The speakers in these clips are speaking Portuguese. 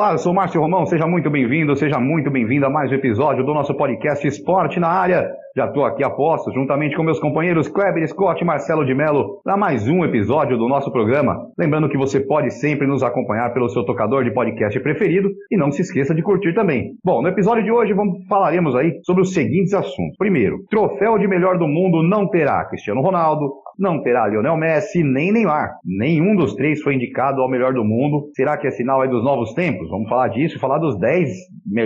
Olá, eu sou Márcio Romão, seja muito bem-vindo, seja muito bem-vindo a mais um episódio do nosso podcast Esporte na Área. Já estou aqui a posto, juntamente com meus companheiros Kleber Scott e Marcelo de Mello, para mais um episódio do nosso programa. Lembrando que você pode sempre nos acompanhar pelo seu tocador de podcast preferido e não se esqueça de curtir também. Bom, no episódio de hoje vamos, falaremos aí sobre os seguintes assuntos. Primeiro, troféu de melhor do mundo não terá Cristiano Ronaldo, não terá Lionel Messi, nem Neymar. Nenhum dos três foi indicado ao melhor do mundo. Será que é sinal aí dos novos tempos? Vamos falar disso, falar dos 10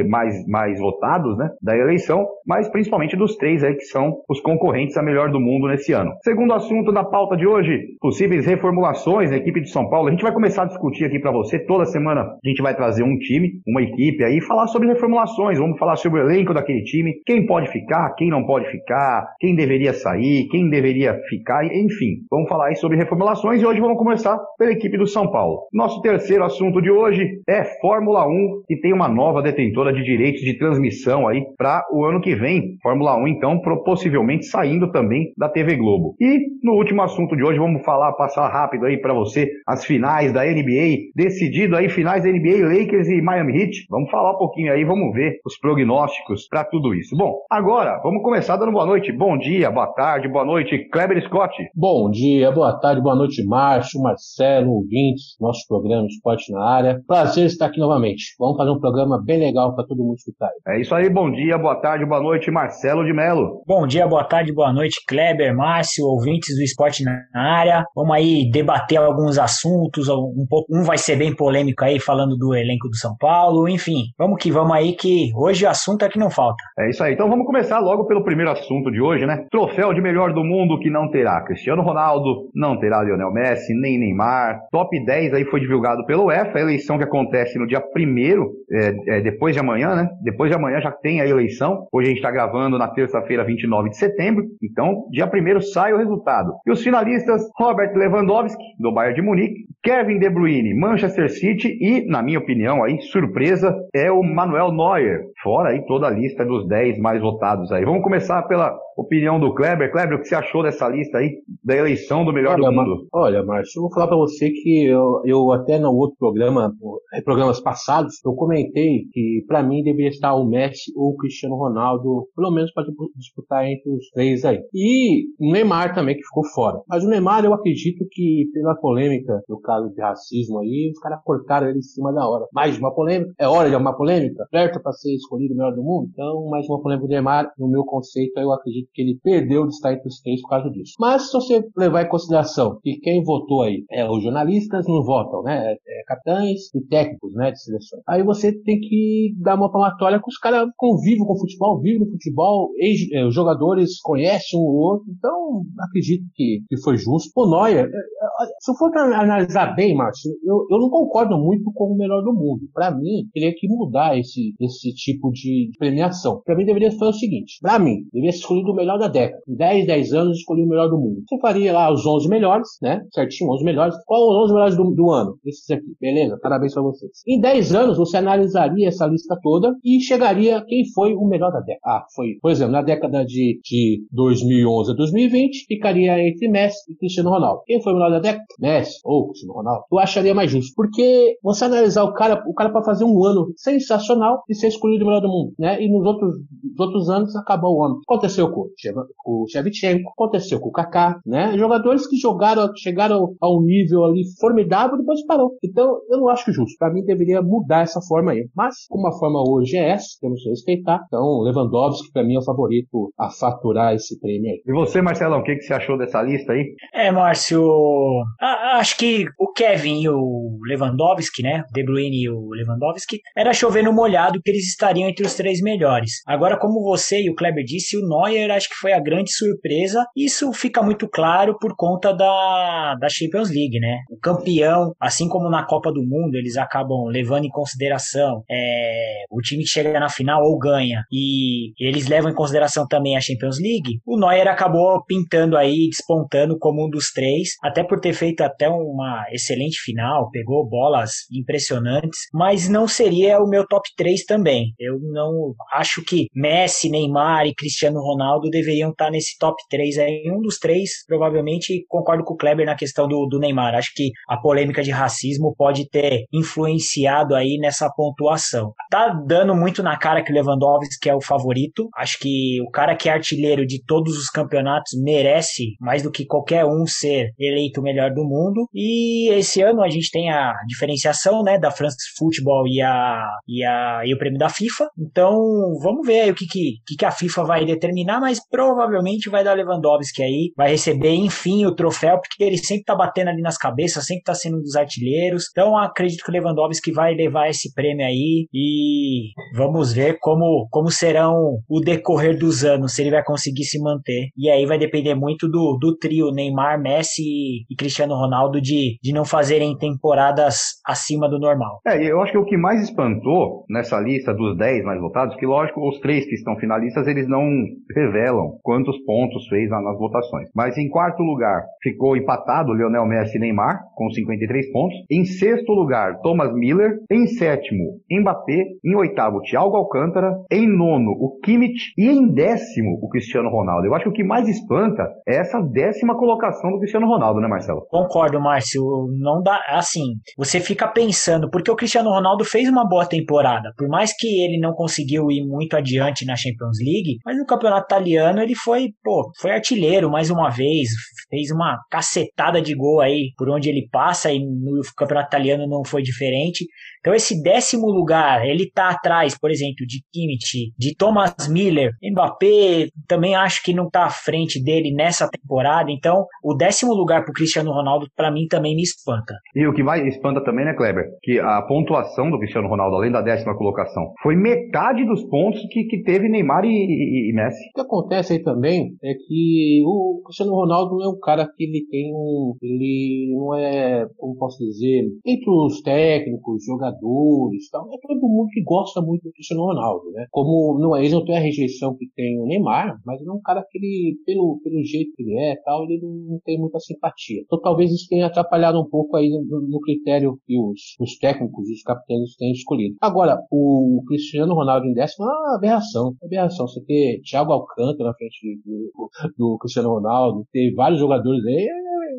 mais, mais votados né, da eleição, mas principalmente dos três aí que são os concorrentes a melhor do mundo nesse ano. Segundo assunto da pauta de hoje, possíveis reformulações na equipe de São Paulo. A gente vai começar a discutir aqui para você. Toda semana a gente vai trazer um time, uma equipe aí, falar sobre reformulações. Vamos falar sobre o elenco daquele time, quem pode ficar, quem não pode ficar, quem deveria sair, quem deveria ficar, enfim. Vamos falar aí sobre reformulações e hoje vamos começar pela equipe do São Paulo. Nosso terceiro assunto de hoje é Fórmula 1, que tem uma nova detentora de direitos de transmissão aí para o ano que vem. Fórmula 1, então, possivelmente saindo também da TV Globo. E no último assunto de hoje, vamos falar, passar rápido aí para você as finais da NBA, decidido aí finais da NBA, Lakers e Miami Heat. Vamos falar um pouquinho aí, vamos ver os prognósticos para tudo isso. Bom, agora vamos começar dando boa noite, bom dia, boa tarde, boa noite, Kleber Scott. Bom dia, boa tarde, boa noite, Márcio, Marcelo, ouvintes, nosso programa Esporte na Área. Prazer estar aqui novamente. Vamos fazer um programa bem legal para todo mundo escutar. É isso aí, bom dia, boa tarde, boa noite, Marcelo de Melo. Bom dia, boa tarde, boa noite, Kleber, Márcio, ouvintes do Esporte na Área. Vamos aí debater alguns assuntos, um pouco, um vai ser bem polêmico aí, falando do elenco do São Paulo, enfim, vamos que vamos aí, que hoje o assunto é que não falta. É isso aí, então vamos começar logo pelo primeiro assunto de hoje, né? Troféu de melhor do mundo que não terá Cristiano Ronaldo, não terá Lionel Messi, nem Neymar. Top 10 aí foi divulgado pelo UEFA, a eleição que acontece no dia primeiro, é, é, depois de amanhã, né? Depois de amanhã já tem a eleição. Hoje a gente está gravando na terça-feira, 29 de setembro. Então, dia 1 sai o resultado. E os finalistas, Robert Lewandowski, do Bayern de Munique, Kevin De Bruyne, Manchester City e, na minha opinião, aí, surpresa, é o Manuel Neuer. Fora aí toda a lista dos 10 mais votados aí. Vamos começar pela opinião do Kleber. Kleber, o que você achou dessa lista aí, da eleição do melhor olha, do mundo? Olha, Márcio, eu vou falar para você que eu, eu, até no outro programa, programas passados, eu comentei que para mim deveria estar o Messi ou o Cristiano Ronaldo, pelo menos para disputar entre os três aí. E o Neymar também, que ficou fora. Mas o Neymar, eu acredito que pela polêmica do caso de racismo aí, os caras cortaram ele em cima da hora. Mais uma polêmica, é hora de uma polêmica, certo para ser escolhido o melhor do mundo? Então, mais uma polêmica do Neymar, no meu conceito, eu acredito que ele perdeu de estar entre os três por causa disso. Mas se você levar em consideração que quem votou aí é os jornalistas não votam, né? É, é capitães e técnicos, né, de seleção. Aí você tem que dar uma palmatória com os caras convivem com o futebol, vivem no futebol, é, os jogadores conhecem um ou outro, então acredito que, que foi justo. O Neuer, é, se for analisar bem, Márcio, eu, eu não concordo muito com o melhor do mundo. Para mim, teria que mudar esse, esse tipo de premiação. Para mim, deveria ser o seguinte: para mim, deveria ser escolhido o melhor da década. Em 10, 10 anos, escolhi o melhor do mundo. Você faria lá os 11 melhores, né? Certinho, 11 melhores. Qual os 11 melhores do, do ano? Esses aqui, beleza? Parabéns para vocês. Em 10 anos, você analisaria essa lista toda e chegaria quem foi o melhor da década. Ah, foi, por exemplo, na década de, de 2011 a 2020, ficaria entre Messi e Cristiano Ronaldo. Quem foi o melhor da década? Messi ou Cristiano Ronaldo. Eu acharia mais justo, porque você analisar o cara, o cara para fazer um ano sensacional e ser escolhido o melhor do mundo, né? E nos outros, nos outros anos acabou o ano. Aconteceu com, com o Shevchenko, aconteceu com o Kaká, né? Jogadores que jogaram, chegaram a um nível ali formidável e depois parou. Então, eu não acho justo. Para mim deveria mudar essa forma aí. Mas como a forma hoje é essa, temos que respeitar. Então, Lewandowski para mim é o favorito a faturar esse prêmio aí. E você, Marcelão, o que, que você achou dessa lista aí? É, Márcio, acho que o Kevin e o Lewandowski, né? De Bruyne e o Lewandowski, era chover no molhado que eles estariam entre os três melhores. Agora, como você e o Kleber disse, o Neuer acho que foi a grande surpresa. Isso fica muito claro por conta da, da Champions League, né? O campeão, assim como na Copa do Mundo, eles acabam levando em consideração é, o time que chega na final ou ganha, e eles levam em consideração também a Champions League. O Neuer acabou pintando aí, despontando como um dos três, até por ter feito até uma excelente final, pegou bolas impressionantes, mas não seria o meu top 3 também. Eu não acho que Messi, Neymar e Cristiano Ronaldo deveriam estar nesse top 3 aí. Um dos três, provavelmente, concordo com o Kleber na questão do, do Neymar. Acho que a polêmica de racismo pode ter influenciado aí nessa pontuação. Tá dando muito na cara que o Lewandowski é o favorito. Acho que o cara que é artilheiro de todos os campeonatos merece mais do que qualquer um ser eleito o melhor do mundo. E esse ano a gente tem a diferenciação, né, da France Football e a e a e o prêmio da FIFA. Então, vamos ver o que que, que a FIFA vai determinar, mas provavelmente vai dar Lewandowski aí, vai receber enfim o troféu, porque ele sempre tá batendo ali nas cabeças, sempre tá sendo um dos artilheiros. Então, acredito que o Lewandowski vai levar esse prêmio aí e vamos ver como como serão o decorrer dos anos, se ele vai conseguir se manter. E aí vai depender muito do, do trio Neymar, Messi e Cristiano Ronaldo de, de não fazerem temporadas acima do normal. É, eu acho que o que mais espantou nessa lista dos 10 mais votados, que lógico, os três que estão finalistas, eles não revelam quantos pontos fez nas votações. Mas em quarto lugar ficou empatado Lionel Messi e Neymar, com 53 pontos. Em sexto lugar, Thomas Miller. Em sétimo, Mbappé. Em oitavo, Thiago Alcântara. Em nono, o Kimmich. E em décimo, o Cristiano Ronaldo. Eu acho que o que mais espanta é essa décima colocação do Cristiano Ronaldo, né, Marcelo? Concordo, Márcio. Não dá. Assim, você fica pensando, porque o Cristiano Ronaldo fez uma boa temporada. Por mais que ele não conseguiu ir muito adiante na Champions League, mas no campeonato italiano ele foi, pô, foi artilheiro mais uma vez, fez uma cacetada de gol aí por onde ele passa e no campeonato italiano não foi diferente. Então esse décimo lugar, ele tá atrás, por exemplo, de Kimmich, de Thomas Miller, Mbappé, também acho que não tá à frente dele nessa temporada. Então o décimo lugar pro Cristiano Ronaldo para mim também me espanta. E o que mais espanta também, né, Kleber? Que a pontuação do Cristiano Ronaldo, além da décima colocação, foi metade dos pontos que, que teve Neymar e, e, e Messi. O que acontece aí também é que o Cristiano Ronaldo não é um cara que ele tem um, ele não é, como posso dizer, entre os técnicos, jogadores jogadores tal. É todo mundo que gosta muito do Cristiano Ronaldo, né? Como não, é, ele não tem a rejeição que tem o Neymar, mas ele é um cara que ele, pelo, pelo jeito que ele é tal, ele não tem muita simpatia. Então talvez isso tenha atrapalhado um pouco aí no, no critério que os, os técnicos os capitães têm escolhido. Agora, o Cristiano Ronaldo em décimo é uma aberração. É aberração. Você ter Thiago Alcântara na frente do, do Cristiano Ronaldo, ter vários jogadores aí,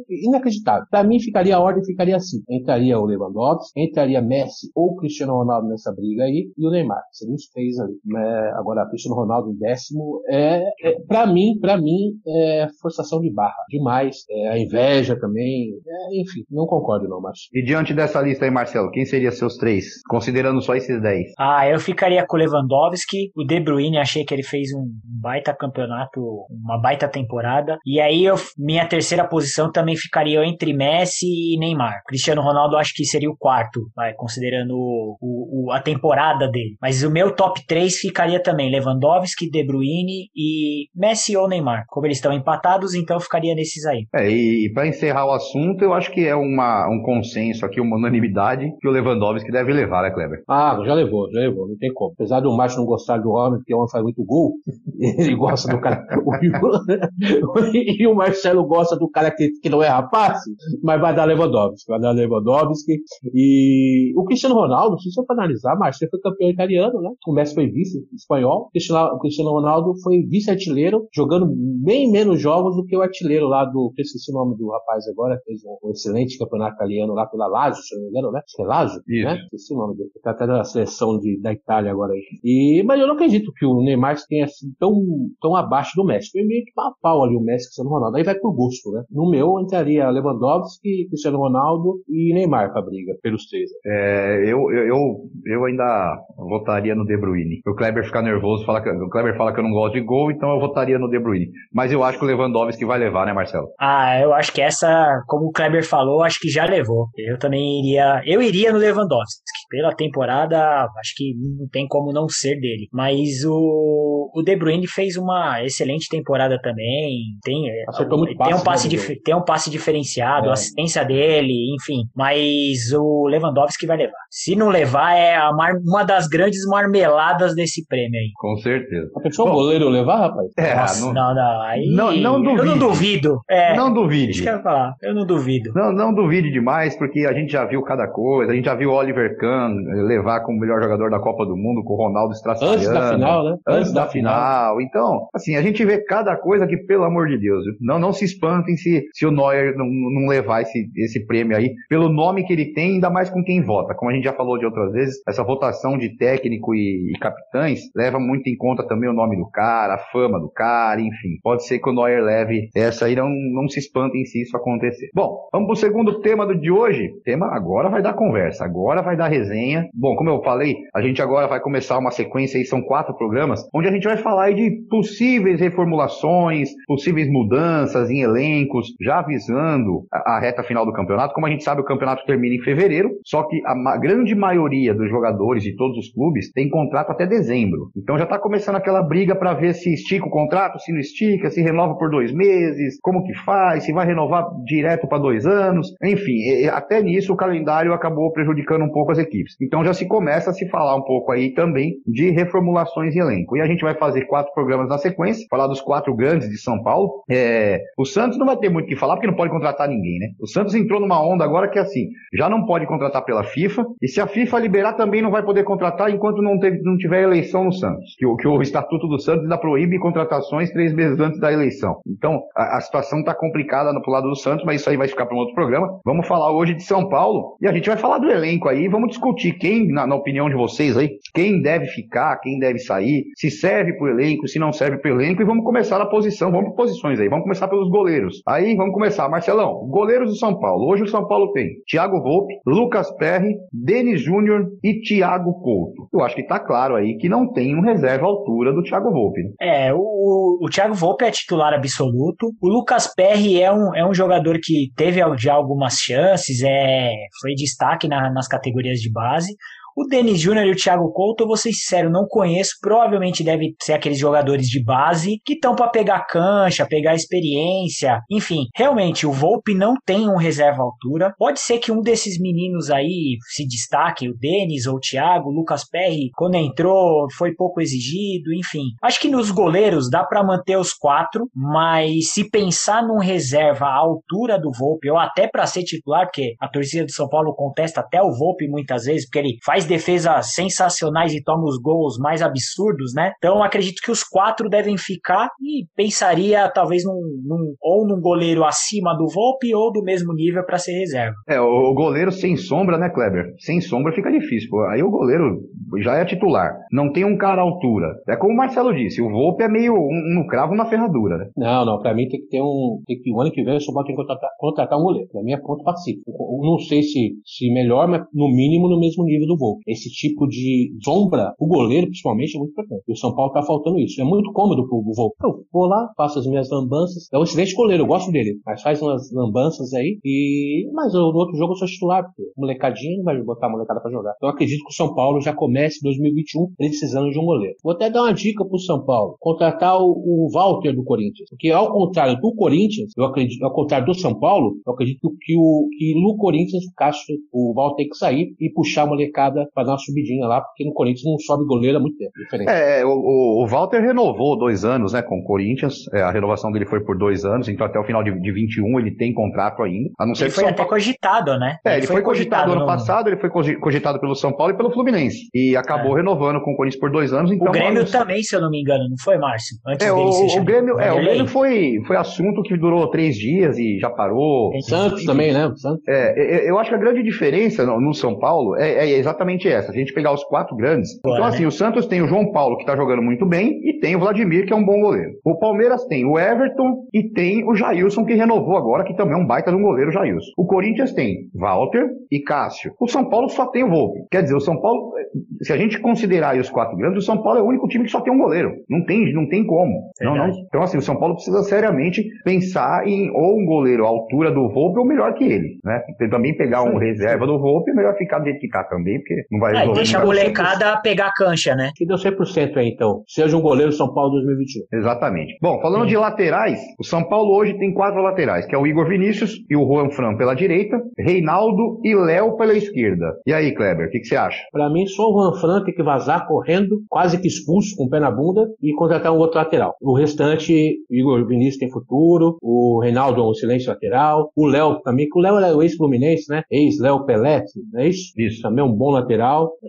é inacreditável. Para mim, ficaria a ordem ficaria assim: entraria o Lewandowski, entraria Messi ou Cristiano Ronaldo nessa briga aí e o Neymar. Seriam os três ali. É, agora, Cristiano Ronaldo em décimo é, é para mim, para mim é forçação de barra demais. É a inveja também. É, enfim, não concordo não, Márcio. E diante dessa lista aí, Marcelo, quem seria seus três, considerando só esses dez? Ah, eu ficaria com o Lewandowski, o De Bruyne, achei que ele fez um baita campeonato, uma baita temporada. E aí eu, minha terceira posição também ficariam entre Messi e Neymar. Cristiano Ronaldo acho que seria o quarto, vai, considerando o, o, a temporada dele. Mas o meu top 3 ficaria também Lewandowski, De Bruyne e Messi ou Neymar. Como eles estão empatados, então ficaria nesses aí. É, e, e para encerrar o assunto, eu acho que é uma, um consenso aqui, uma unanimidade, que o Lewandowski deve levar, né, Kleber? Ah, já levou, já levou, não tem como. Apesar do Márcio não gostar do homem, porque o homem faz muito gol, ele gosta do cara. e o Marcelo gosta do cara que, que não é rapaz, mas vai dar Lewandowski, vai dar Lewandowski. E o Cristiano Ronaldo, se você for analisar, mas foi campeão italiano, né? O Messi foi vice espanhol. O Cristiano Ronaldo foi vice-artilheiro, jogando bem menos jogos do que o artilheiro lá do, eu esqueci o nome do rapaz agora, fez um, excelente campeonato italiano lá pela Lazio, se não me engano, né? Acho que é Lazio, Isso. né? Esqueci o nome dele. Tá até na seleção de, da Itália agora aí. E, mas eu não acredito que o Neymar tenha sido tão, tão abaixo do Messi. Foi meio que pau pau ali o Messi e o Cristiano Ronaldo. Aí vai por gosto, né? No meu, eu entraria Lewandowski, Cristiano Ronaldo e Neymar pra briga, pelos três. É, eu, eu, eu, ainda votaria no De Bruyne. O Kleber fica nervoso, fala que, o Kleber fala que eu não gosto de gol, então eu votaria no De Bruyne. Mas eu acho que o Lewandowski vai levar, né, Marcelo? Ah, eu acho que essa, como o Kleber falou, acho que já levou. Eu também iria, eu iria no Lewandowski. Pela temporada, acho que não tem como não ser dele. Mas o, o De Bruyne fez uma excelente temporada também. Tem, Acertou muito tem, passe, um passe né, tem um passe diferenciado, é. assistência dele, enfim. Mas o Lewandowski vai levar. Se não levar, é mar, uma das grandes marmeladas desse prêmio aí. Com certeza. A pessoa o goleiro levar, rapaz? É, Nossa, não, não, não, aí, não, não duvide. Eu não duvido. É, não duvide. Isso que eu ia falar. Eu não duvido. Não, não duvide demais, porque a gente já viu cada coisa. A gente já viu o Oliver Kahn levar como melhor jogador da Copa do Mundo com o Ronaldo Estraçaiano. Antes da final, né? Antes, Antes da, da final. final. Então, assim, a gente vê cada coisa que, pelo amor de Deus, não, não se espantem se, se o Neuer não, não levar esse, esse prêmio aí, pelo nome que ele tem, ainda mais com quem vota. Como a gente já falou de outras vezes, essa votação de técnico e, e capitães leva muito em conta também o nome do cara, a fama do cara, enfim. Pode ser que o Neuer leve essa aí, não, não se espantem se isso acontecer. Bom, vamos pro segundo tema do de hoje. O tema agora vai dar conversa, agora vai dar resenha. Bom, como eu falei, a gente agora vai começar uma sequência aí, são quatro programas, onde a gente vai falar de possíveis reformulações, possíveis mudanças em elencos, já avisando a, a reta final do campeonato. Como a gente sabe, o campeonato termina em fevereiro, só que a ma grande maioria dos jogadores de todos os clubes tem contrato até dezembro. Então já está começando aquela briga para ver se estica o contrato, se não estica, se renova por dois meses, como que faz, se vai renovar direto para dois anos. Enfim, até nisso o calendário acabou prejudicando um pouco as equipes. Então já se começa a se falar um pouco aí também de reformulações em elenco. E a gente vai fazer quatro programas na sequência, falar dos quatro grandes de São Paulo. É... O Santos não vai ter muito o que falar porque não pode contratar ninguém, né? O Santos entrou numa onda agora que é assim, já não pode contratar pela FIFA, e se a FIFA liberar também não vai poder contratar enquanto não, teve, não tiver eleição no Santos. Que o, que o Estatuto do Santos ainda proíbe contratações três meses antes da eleição. Então, a, a situação está complicada no lado do Santos, mas isso aí vai ficar para um outro programa. Vamos falar hoje de São Paulo e a gente vai falar do elenco aí, vamos discutir quem, na, na opinião de vocês aí, quem deve ficar, quem deve sair, se serve para o elenco, se não serve para o elenco, e vamos começar a posição, vamos por posições aí, vamos começar pelos goleiros. Aí vamos começar, Marcelão, goleiros do São Paulo. Hoje o São Paulo tem Thiago Volpe, Lucas Perry, Denis Júnior e Thiago Couto. Eu acho que está claro aí que não tem um reserva à altura do Thiago Volpe. Né? É, o, o Thiago Volpe é titular absoluto. O Lucas Perry é um, é um jogador que teve já algumas chances, é, foi destaque na, nas categorias de base. O Denis Júnior e o Thiago Couto, eu vou ser sincero, não conheço. Provavelmente deve ser aqueles jogadores de base que estão para pegar cancha, pegar experiência. Enfim, realmente, o Volpe não tem um reserva altura. Pode ser que um desses meninos aí se destaque, o Denis ou o Thiago, o Lucas Perry, quando entrou, foi pouco exigido. Enfim, acho que nos goleiros dá para manter os quatro, mas se pensar num reserva à altura do Volpe, ou até para ser titular, porque a torcida do São Paulo contesta até o Volpe muitas vezes, porque ele faz defesas sensacionais e toma os gols mais absurdos, né? Então acredito que os quatro devem ficar e pensaria talvez num, num ou num goleiro acima do Volpe ou do mesmo nível para ser reserva. É, o goleiro sem sombra, né, Kleber? Sem sombra fica difícil. Pô. Aí o goleiro já é titular. Não tem um cara à altura. É como o Marcelo disse, o Volpe é meio um, um cravo na ferradura, né? Não, não. Pra mim tem que ter um. Tem que, o ano que vem o São Paulo tem que contratar, contratar um goleiro. Pra mim é ponto pacífico. Não sei se, se melhor, mas no mínimo no mesmo nível do Volpe esse tipo de sombra, o goleiro principalmente, é muito importante. E o São Paulo tá faltando isso. É muito cômodo pro Volpe. Eu vou lá, faço as minhas lambanças. É um excelente goleiro, eu gosto dele. Mas faz umas lambanças aí. E. Mas eu, no outro jogo eu sou titular, porque molecadinho vai botar a molecada pra jogar. Então eu acredito que o São Paulo já comece 2021 precisando de um goleiro. Vou até dar uma dica pro São Paulo: contratar o, o Walter do Corinthians. Porque ao contrário do Corinthians, eu acredito, ao contrário do São Paulo, eu acredito que o que no Corinthians o o Walter tem que sair e puxar a molecada para dar uma subidinha lá, porque no Corinthians não sobe goleiro há muito tempo. Diferente. É, o, o Walter renovou dois anos, né, com o Corinthians. É, a renovação dele foi por dois anos, então até o final de, de 21 ele tem contrato ainda. A não ser ele foi São até Paulo... cogitado, né? É, ele, ele foi, foi, cogitado, ano no... passado, ele foi cogitado pelo São Paulo e pelo Fluminense. E acabou é. renovando com o Corinthians por dois anos. Então, o Grêmio também, se eu não me engano, não foi, Márcio? Antes é, o, o Grêmio, é, o Grêmio foi, foi assunto que durou três dias e já parou. Santos também, né? Santos. É, eu acho que a grande diferença no, no São Paulo é, é exatamente exatamente essa. A gente pegar os quatro grandes. Então, assim, né? o Santos tem o João Paulo, que está jogando muito bem, e tem o Vladimir, que é um bom goleiro. O Palmeiras tem o Everton e tem o Jailson, que renovou agora, que também é um baita de um goleiro, Jailson. O Corinthians tem Walter e Cássio. O São Paulo só tem o Volpe. Quer dizer, o São Paulo, se a gente considerar os quatro grandes, o São Paulo é o único time que só tem um goleiro. Não tem, não tem como. Não, não. Então, assim, o São Paulo precisa seriamente pensar em ou um goleiro à altura do Volpe ou melhor que ele, né? Também pegar um reserva do Volpe, é melhor ficar do que tá também, porque não vai resolver. É, deixa a molecada pegar a cancha, né? Que deu 100% aí, então. Seja um goleiro São Paulo 2021. Exatamente. Bom, falando Sim. de laterais, o São Paulo hoje tem quatro laterais, que é o Igor Vinícius e o Juan Fran pela direita, Reinaldo e Léo pela esquerda. E aí, Kleber, o que, que, você acha? Para mim, só o Juan Fran tem que vazar correndo, quase que expulso, com o pé na bunda, e contratar um outro lateral. O restante, o Igor Vinícius tem futuro, o Reinaldo é um silêncio lateral, o Léo também, que o Léo é o ex-Fluminense, né? Ex-Léo Pelé, não é isso? Isso. Também é um bom lateral.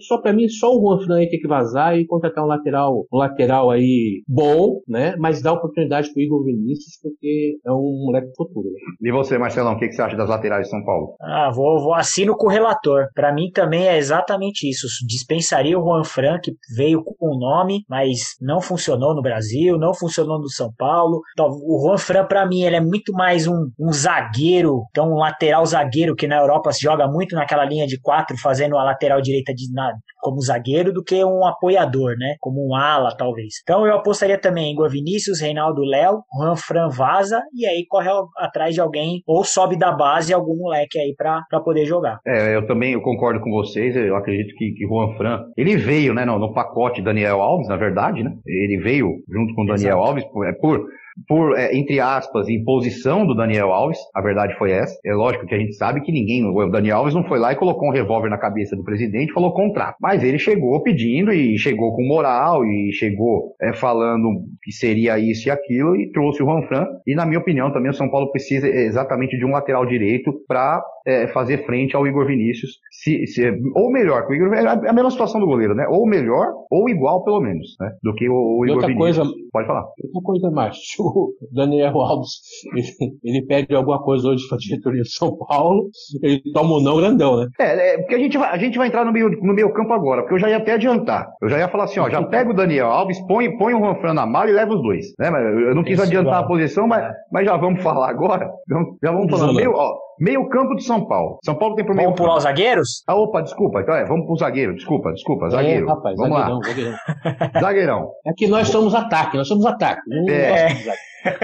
Só para mim, só o Juan Fran tem que vazar e contratar um lateral, um lateral aí bom, né? Mas dá oportunidade pro Igor Vinícius, porque é um moleque futuro. Né? E você, Marcelão, o que, que você acha das laterais de São Paulo? Ah, vou, vou assino com o relator. Para mim também é exatamente isso. Dispensaria o Juan Fran, que veio com o nome, mas não funcionou no Brasil, não funcionou no São Paulo. Então, o Juan Fran, para mim, ele é muito mais um, um zagueiro, então um lateral zagueiro, que na Europa se joga muito naquela linha de quatro, fazendo a lateral direita de, na, como zagueiro, do que um apoiador, né? Como um ala, talvez. Então eu apostaria também em Igor Vinícius, Reinaldo Léo, Juan Fran vaza, e aí corre atrás de alguém, ou sobe da base algum moleque aí pra, pra poder jogar. É, eu também eu concordo com vocês, eu acredito que, que Juan Fran, ele veio, né, no, no pacote Daniel Alves, na verdade, né? Ele veio junto com Daniel Exato. Alves, por, é por por, é, entre aspas, imposição do Daniel Alves, a verdade foi essa. É lógico que a gente sabe que ninguém, o Daniel Alves não foi lá e colocou um revólver na cabeça do presidente e falou contrato. Mas ele chegou pedindo e chegou com moral e chegou é, falando que seria isso e aquilo e trouxe o Juan Fran. E na minha opinião também o São Paulo precisa exatamente de um lateral direito para é, fazer frente ao Igor Vinícius. Se, se, ou melhor, o Igor, é a mesma situação do goleiro, né? Ou melhor, ou igual pelo menos, né? Do que o, o Igor outra Vinícius. Coisa, Pode falar. Outra coisa mais, o Daniel Alves, ele, ele pede alguma coisa hoje para a diretoria de São Paulo, ele toma um não grandão, né? É, é, porque a gente, vai, a gente vai entrar no meio, no meio campo agora, porque eu já ia até adiantar. Eu já ia falar assim, ó, já pega o Daniel Alves, põe, põe o Juan Fran na mala e leva os dois. Né? Eu não quis adiantar a posição, mas, mas já vamos falar agora. Já vamos falar. Meio, ó, Meio campo de São Paulo. São Paulo tem por meio Vamos pular os zagueiros? Ah, opa, desculpa. Então é, vamos pro zagueiro. Desculpa, desculpa. Zagueiro. É, rapaz, vamos zagueirão, lá. Zagueirão. zagueirão. É que nós somos ataque, nós somos ataque. É.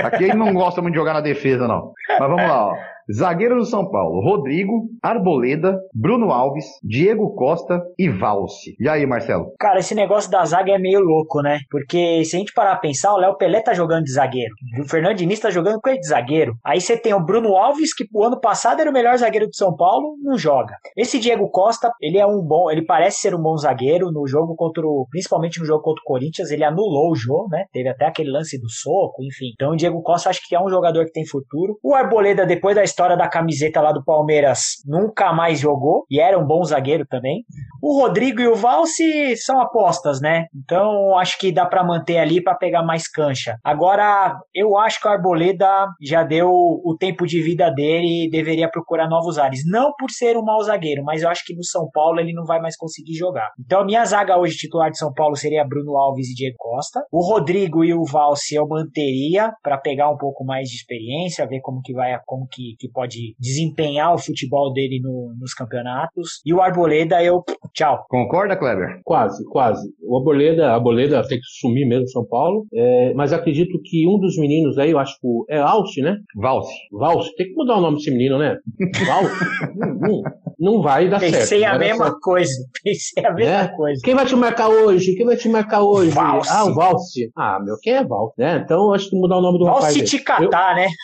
Aqui ele não gosta muito de jogar na defesa, não. Mas vamos lá, ó. Zagueiro do São Paulo, Rodrigo, Arboleda, Bruno Alves, Diego Costa e Valse. E aí, Marcelo? Cara, esse negócio da zaga é meio louco, né? Porque se a gente parar a pensar, o Léo Pelé tá jogando de zagueiro. O Fernando Diniz tá jogando com ele de zagueiro. Aí você tem o Bruno Alves, que o ano passado era o melhor zagueiro de São Paulo, não joga. Esse Diego Costa, ele é um bom, ele parece ser um bom zagueiro no jogo contra o, principalmente no jogo contra o Corinthians, ele anulou o jogo, né? Teve até aquele lance do soco, enfim. Então o Diego Costa acho que é um jogador que tem futuro. O Arboleda, depois da história da camiseta lá do Palmeiras, nunca mais jogou e era um bom zagueiro também. O Rodrigo e o Valse são apostas, né? Então acho que dá para manter ali para pegar mais cancha. Agora, eu acho que o Arboleda já deu o tempo de vida dele e deveria procurar novos ares. Não por ser um mau zagueiro, mas eu acho que no São Paulo ele não vai mais conseguir jogar. Então a minha zaga hoje titular de São Paulo seria Bruno Alves e Diego Costa. O Rodrigo e o Valse eu manteria para pegar um pouco mais de experiência, ver como que vai, como que, que pode desempenhar o futebol dele no, nos campeonatos. E o Arboleda, eu. Tchau. Concorda, Kleber? Quase, quase. O Arboleda, a Arboleda tem que sumir mesmo São Paulo. É, mas acredito que um dos meninos aí, eu acho que é Alce, né? Valse. Valse. Tem que mudar o nome desse menino, né? Valse. não, não, vai dar Pensei certo. Pensei a mesma certo. coisa. Pensei a mesma é? coisa. Quem vai te marcar hoje? Quem vai te marcar hoje? Valse. Ah, o Valse. Ah, meu, quem é Valse? Né? Então eu acho que mudar o nome do Valse rapaz. Valse te catar, eu... né?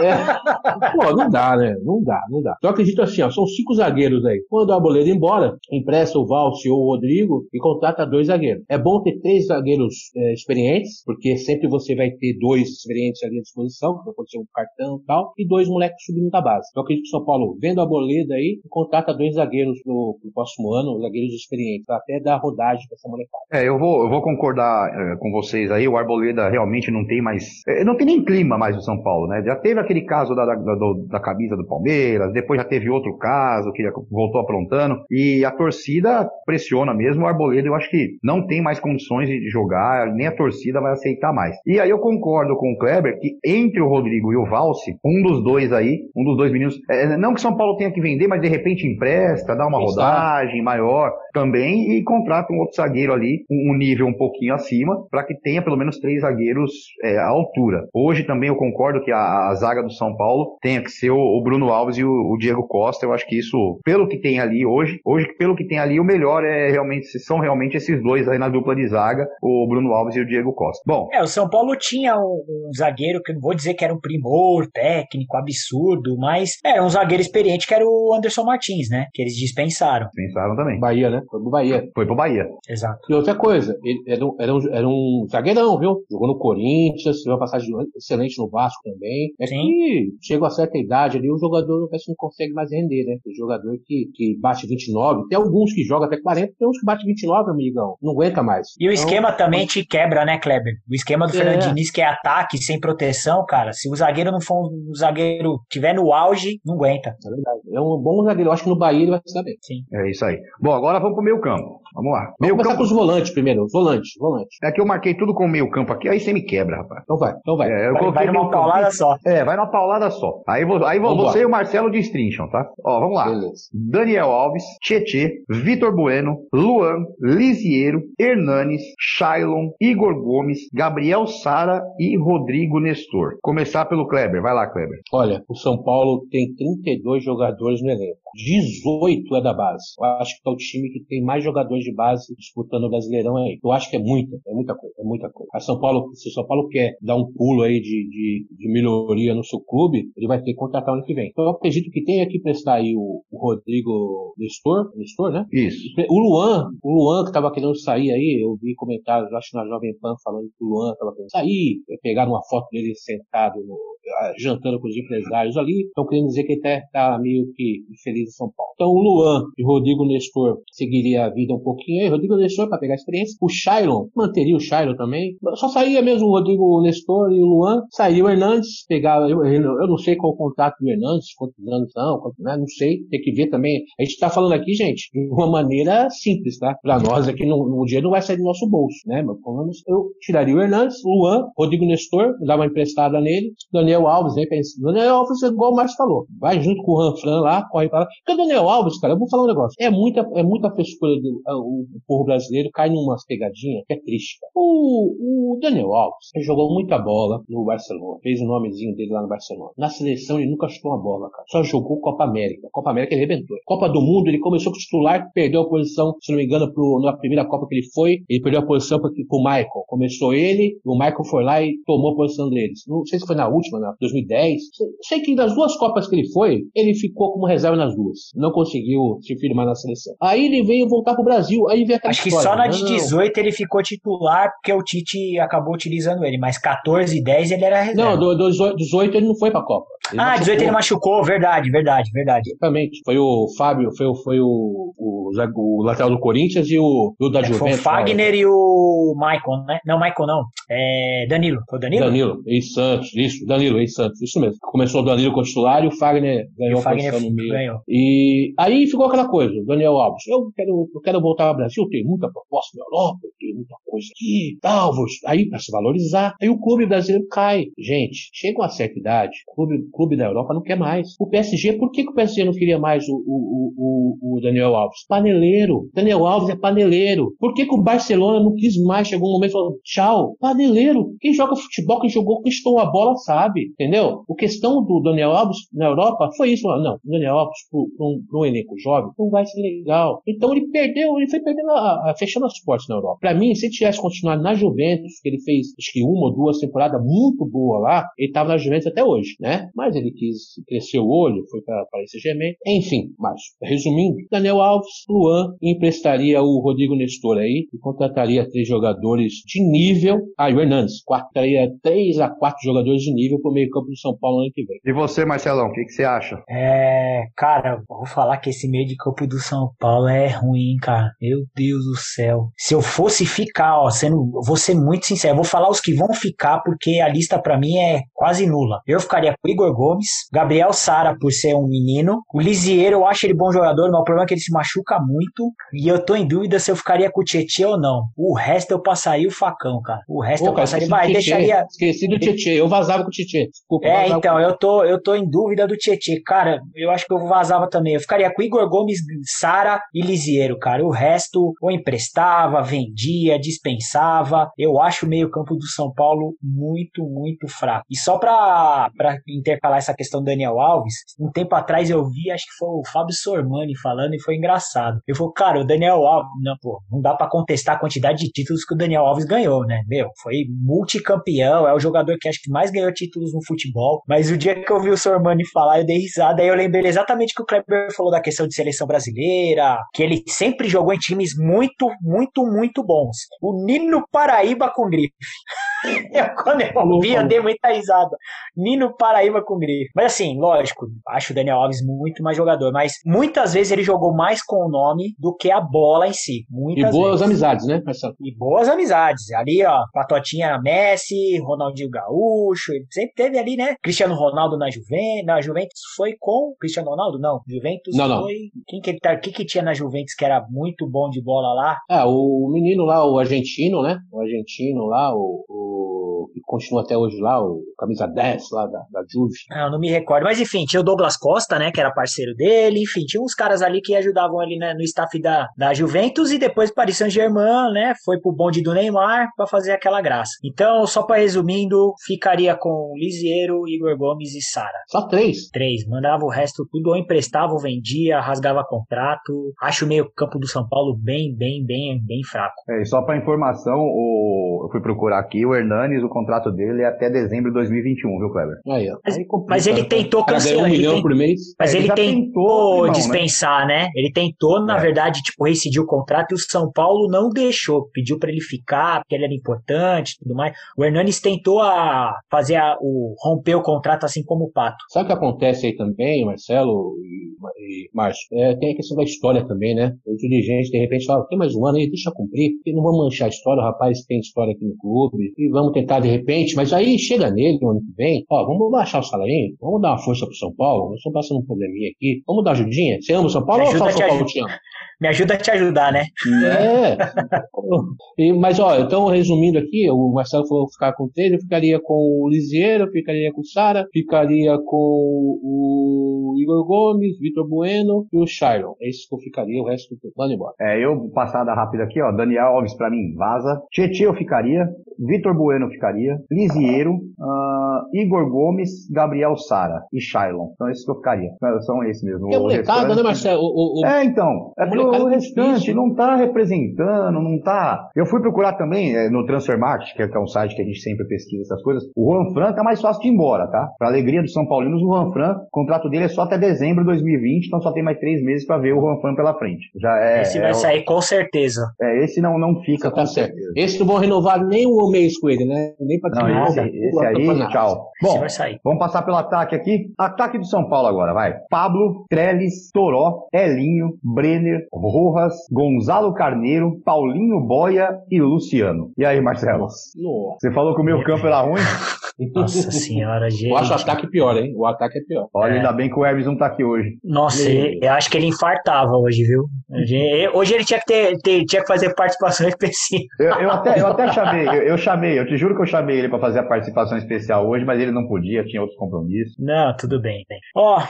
É. Pô, não dá, né? Não dá, não dá. Então eu acredito assim, ó, são cinco zagueiros aí. Quando a Arboleda embora, empresta o Valse ou o Rodrigo e contrata dois zagueiros. Zagueiro. É bom ter três zagueiros é, experientes, porque sempre você vai ter dois experientes ali à disposição, que pode ser um cartão e tal, e dois moleques subindo da base. Então, eu acredito que o São Paulo, vendo a boleda aí, contrata dois zagueiros pro, pro próximo ano, zagueiros experientes, até dar rodagem pra essa molecada. É, eu vou, eu vou concordar é, com vocês aí, o Arboleda realmente não tem mais, é, não tem nem clima mais no São Paulo, né? Já teve aquele caso da, da, da, da camisa do Palmeiras, depois já teve outro caso que voltou aprontando, e a torcida pressiona mesmo, o Arboleda eu acho que não tem mais condições de jogar, nem a torcida vai aceitar mais. E aí eu concordo com o Kleber que entre o Rodrigo e o Valse, um dos dois aí, um dos dois meninos, é, não que São Paulo tenha que vender, mas de repente empresta, dá uma rodagem maior também e contrata um outro zagueiro ali, um, nível um pouquinho acima, para que tenha pelo menos três zagueiros é, à altura. Hoje também eu concordo que a, a zaga do São Paulo tenha que ser o, o Bruno Alves e o, o, Diego Costa. Eu acho que isso, pelo que tem ali hoje, hoje pelo que tem ali, o melhor é realmente, são realmente esses dois aí na dupla de zaga, o Bruno Alves e o Diego Costa. Bom. É, o São Paulo tinha um, um zagueiro que eu não vou dizer que era um primor técnico absurdo, mas era um zagueiro experiente que era o Anderson Martins, né? Que eles dispensaram. Dispensaram também. Bahia, né? Foi pro Bahia. Foi pro Bahia. Exato. E outra coisa, ele era um, era um, era um zagueirão, viu? Jogou no Corinthians, teve uma passagem excelente no Vasco também. É Sim. que chega a certa idade ali, o jogador parece que não consegue mais render, né? O jogador que, que bate 29, tem alguns que jogam até 40, tem uns que bate 29, amigão. Não aguenta mais. E o então, esquema também te quebra, né, Kleber? O esquema do é. Fernando Diniz, que é ataque sem proteção, cara, se o zagueiro não for um zagueiro tiver no auge, não aguenta. É verdade. É um bom zagueiro. Eu acho que no Bahia ele vai se dar bem. Sim. É isso aí. Bom, agora vamos pro meio campo. Vamos lá. Vamos começar campo... com os volantes primeiro. Volantes, volantes. É que eu marquei tudo com o meio campo aqui, aí você me quebra, rapaz. Então vai, então vai. É, eu vai, vai numa paulada só. É, vai numa paulada só. Aí, vou, aí vamos você lá. e o Marcelo destrincham, tá? Ó, vamos lá. Beleza. Daniel Alves, Tietê, Vitor Bueno, Luan, Lisiero, Hernanes, Shailon, Igor Gomes, Gabriel Sara e Rodrigo Nestor. Começar pelo Kleber. Vai lá, Kleber. Olha, o São Paulo tem 32 jogadores no elenco. 18 é da base. Eu acho que é o time que tem mais jogadores de base disputando o Brasileirão aí. Eu acho que é muita, é muita coisa, é muita coisa. A São Paulo, se o São Paulo quer dar um pulo aí de, de, de melhoria no seu clube, ele vai ter que contratar o ano que vem. Então eu acredito que tem aqui prestar aí o, o Rodrigo Nestor, Nestor, né? Isso. O Luan, o Luan que tava querendo sair aí, eu vi comentários, acho na Jovem Pan falando que o Luan tava querendo sair, pegaram uma foto dele sentado no, jantando com os empresários ali, estão querendo dizer que ele está tá meio que infeliz em São Paulo. Então o Luan e Rodrigo Nestor seguiria a vida um pouquinho aí, Rodrigo Nestor para pegar experiência, o Shailon manteria o Shailon também, só sairia mesmo o Rodrigo Nestor e o Luan, sairia o Hernandes, pegar, eu, eu não sei qual o contrato do Hernandes, quantos anos são, quantos, né, não sei, tem que ver também. A gente está falando aqui, gente, de uma maneira simples, tá? Para nós aqui no, no dia não vai sair do nosso bolso, né? Mas, eu tiraria o Hernandes, Luan, Rodrigo Nestor, dava uma emprestada nele, Daniel Alves, pensa, Daniel Alves, igual o Márcio falou, vai junto com o Ranfran lá, corre para lá. Porque o Daniel Alves, cara, eu vou falar um negócio, é muita, é muita frescura do o, o povo brasileiro, cai numas pegadinhas que é triste. O, o Daniel Alves, jogou muita bola no Barcelona, fez o nomezinho dele lá no Barcelona. Na seleção ele nunca chutou uma bola, cara. Só jogou Copa América. Copa América ele arrebentou. Copa do Mundo ele começou com titular, perdeu a posição, se não me engano, pro, na primeira Copa que ele foi, ele perdeu a posição pro, pro Michael. Começou ele, o Michael foi lá e tomou a posição deles. Não sei se foi na última, na 2010. Sei que das duas Copas que ele foi, ele ficou como reserva nas duas. Não conseguiu se firmar na seleção. Aí ele veio voltar pro Brasil. Aí veio aquela Acho história. que só na de 18 ele ficou titular porque o Tite acabou utilizando ele, mas 14 e 10 ele era reserva. Não, do, do 18 ele não foi pra Copa. Ele ah, 18 ele machucou, verdade, verdade, verdade. Exatamente. Foi o Fábio, foi, foi o, o, o lateral do Corinthians e o, o da é, Juventus. Foi o Fagner e o Maicon, né? Não, Maicon não. É Danilo. Foi o Danilo? Danilo, ex-Santos, isso. Danilo, ex-Santos, isso mesmo. Começou o Danilo com o titular e o Fagner ganhou o Fagner no meio. Ganhou. E aí ficou aquela coisa, Daniel Alves, eu quero, eu quero voltar ao Brasil, tem muita proposta na Europa, tem muita coisa aqui, tal, vou, aí para se valorizar. Aí o clube brasileiro cai. Gente, chega uma certa idade, o clube, clube da Europa não quer mais. O PSG, por que, que o PSG não queria mais o, o, o, Daniel Alves? Paneleiro. Daniel Alves é paneleiro. Por que, que o Barcelona não quis mais? Chegou um momento e falou, tchau, paneleiro. Quem joga futebol, quem jogou, quem estou a bola, sabe. Entendeu? O questão do Daniel Alves na Europa foi isso. Não, Daniel Alves para um, um, elenco jovem não vai ser legal. Então ele perdeu, ele foi perdendo a, a, fechando as portas na Europa. Para mim, se ele tivesse continuado na Juventus, que ele fez acho que uma ou duas temporadas muito boa lá, ele estava na Juventus até hoje, né? Mas ele quis crescer o olho, foi para esse Germain. Enfim, mas resumindo, Daniel Alves, Luan emprestaria o Rodrigo Nestor aí e contrataria três jogadores de nível. Ah, o Hernandes, quartaria três a quatro jogadores de nível para o meio-campo do São Paulo no ano que vem. E você, Marcelão, o que, que, você acha? É, cara, vou falar que esse meio de campo do São Paulo é ruim, cara. Meu Deus do céu. Se eu fosse ficar, ó, sendo, vou ser muito sincero, vou falar os que vão ficar porque a lista para mim é quase nula. Eu ficaria com o Igor Gomes, Gabriel Sara por ser um menino, o Lisieiro eu acho ele bom jogador, mas o problema é que ele se machuca muito e eu tô em dúvida se eu ficaria com o Tietchan ou não. O resto eu passaria o facão, cara. O resto Pô, eu passaria, vai, deixaria Esqueci do Tietchan, eu vazava com o Tietchan. Desculpa, é, então, com... eu tô eu tô em dúvida do Tietchan. Cara, eu acho que eu vazava também. Eu ficaria com Igor Gomes, Sara e Lisieiro, cara. O resto ou emprestava, vendia, dispensava. Eu acho o meio-campo do São Paulo muito, muito fraco. E só pra intercalar essa questão do Daniel Alves, um tempo atrás eu vi, acho que foi o Fábio Sormani falando e foi engraçado. Eu falei, cara, o Daniel Alves, não, pô, não dá para contestar a quantidade de títulos que o Daniel Alves ganhou, né? Meu, foi multicampeão, é o jogador que acho que mais ganhou títulos no futebol. Mas o dia que eu vi o Sormani falar, eu dei risada, aí eu lembrei exatamente que o Kleber falou da questão de seleção brasileira, que ele sempre jogou em times muito, muito, muito bons. O Nino Paraíba com grife. Eu, quando eu vi, eu dei muita risada. Nino Paraíba com grife. Mas assim, lógico, acho o Daniel Alves muito mais jogador, mas muitas vezes ele jogou mais com o nome do que a bola em si. Muitas e boas vezes. amizades, né, Marcelo? E boas amizades. Ali, ó, Patotinha Messi, Ronaldinho Gaúcho, sempre teve ali, né? Cristiano Ronaldo na Juventus. Na Juventus foi com Cristiano Ronaldo? Não. Juventus não, não. foi. Quem que ele tá? O que, tinha na Juventus que era muito bom de bola lá? Ah, o menino lá, o argentino, né? O argentino lá, o, o que continua até hoje lá, o camisa 10 lá da, da Juve. Ah, eu não me recordo. Mas enfim, tinha o Douglas Costa, né? Que era parceiro dele. Enfim, tinha uns caras ali que ajudavam ali né, no staff da, da Juventus e depois Paris Saint-Germain, né? Foi pro bonde do Neymar para fazer aquela graça. Então, só para resumindo, ficaria com Lisieiro, Igor Gomes e Sara. Só três? Três. Mandava o resto tudo ou emprestava ou vendia, rasgava contrato. Acho o meio campo do São Paulo bem, bem, bem, bem fraco. É, e só para informação, o... eu fui procurar aqui, o Hernanes, o contrato dele é até dezembro de 2021, viu, Kleber? Aí, ó. Mas, Aí mas ele tentou cancelar. Um milhão por mês. Mas é, ele, ele tentou, tentou né? dispensar, né? né? Ele tentou, na é. verdade, tipo, rescindir o contrato e o São Paulo não deixou. Pediu para ele ficar, porque ele era importante e tudo mais. O Hernanes tentou a fazer a, o romper o contrato assim como o Pato. Sabe o que acontece aí também, Marcelo e, e Márcio? É, tem a questão da história também, né? O dirigente, de repente, fala, tem mais um ano aí, deixa cumprir. E não vamos manchar a história, o rapaz tem história aqui no clube. E vamos tentar de repente, mas aí chega nele no ano que vem, ó, vamos baixar o salário, vamos dar uma força pro São Paulo, nós estamos passando um probleminha aqui, vamos dar ajudinha. Você ama o São Paulo ou só o São Paulo te ama? Me ajuda a te ajudar, né? É. e, mas, ó, então, resumindo aqui, o Marcelo falou ficar com três, eu ficaria com o Lisieiro, ficaria com o Sara, ficaria com o Igor Gomes, Vitor Bueno e o Shiron. É isso que eu ficaria, o resto eu mando embora. É, eu, passada rápida aqui, ó, Daniel Alves pra mim, vaza. Tietê eu ficaria, Vitor Bueno ficaria, Lisieiro, uh, Igor Gomes, Gabriel Sara e Shailon. Então, esses que eu ficaria. São esses mesmo. É molecada, né, Marcelo? O, o, é, então. É o restante não está representando, não está. Eu fui procurar também é, no Transfer Market, que é, que é um site que a gente sempre pesquisa essas coisas. O Juan Fran tá mais fácil de ir embora, tá? Para alegria dos São Paulinos, o Juan Fran, o contrato dele é só até dezembro de 2020, então só tem mais três meses para ver o Juan Fran pela frente. Já é. Esse vai é, sair com certeza. É, esse não, não fica tá com certo. certeza. Esse não vão renovar nem um mês com ele, né? Nem para Não, esse, esse aí, tchau. Bom, vamos passar pelo ataque aqui. Ataque do São Paulo agora, vai. Pablo, Trellis, Toró, Elinho, Brenner, Rojas, Gonzalo Carneiro, Paulinho Boia e Luciano. E aí, Marcelo? Nossa. Você falou que o meu campo era ruim? Nossa senhora, gente. Eu acho o ataque pior, hein? O ataque é pior. Olha, é. ainda bem que o Hermes não tá aqui hoje. Nossa, eu acho que ele infartava hoje, viu? Hoje ele tinha que, ter, ter tinha que fazer participação especial. Eu, eu, até, eu até chamei, eu, eu, chamei, eu te juro que eu chamei ele para fazer a participação especial hoje, mas ele não podia, tinha outros compromissos. Não, tudo bem. bem. Ó,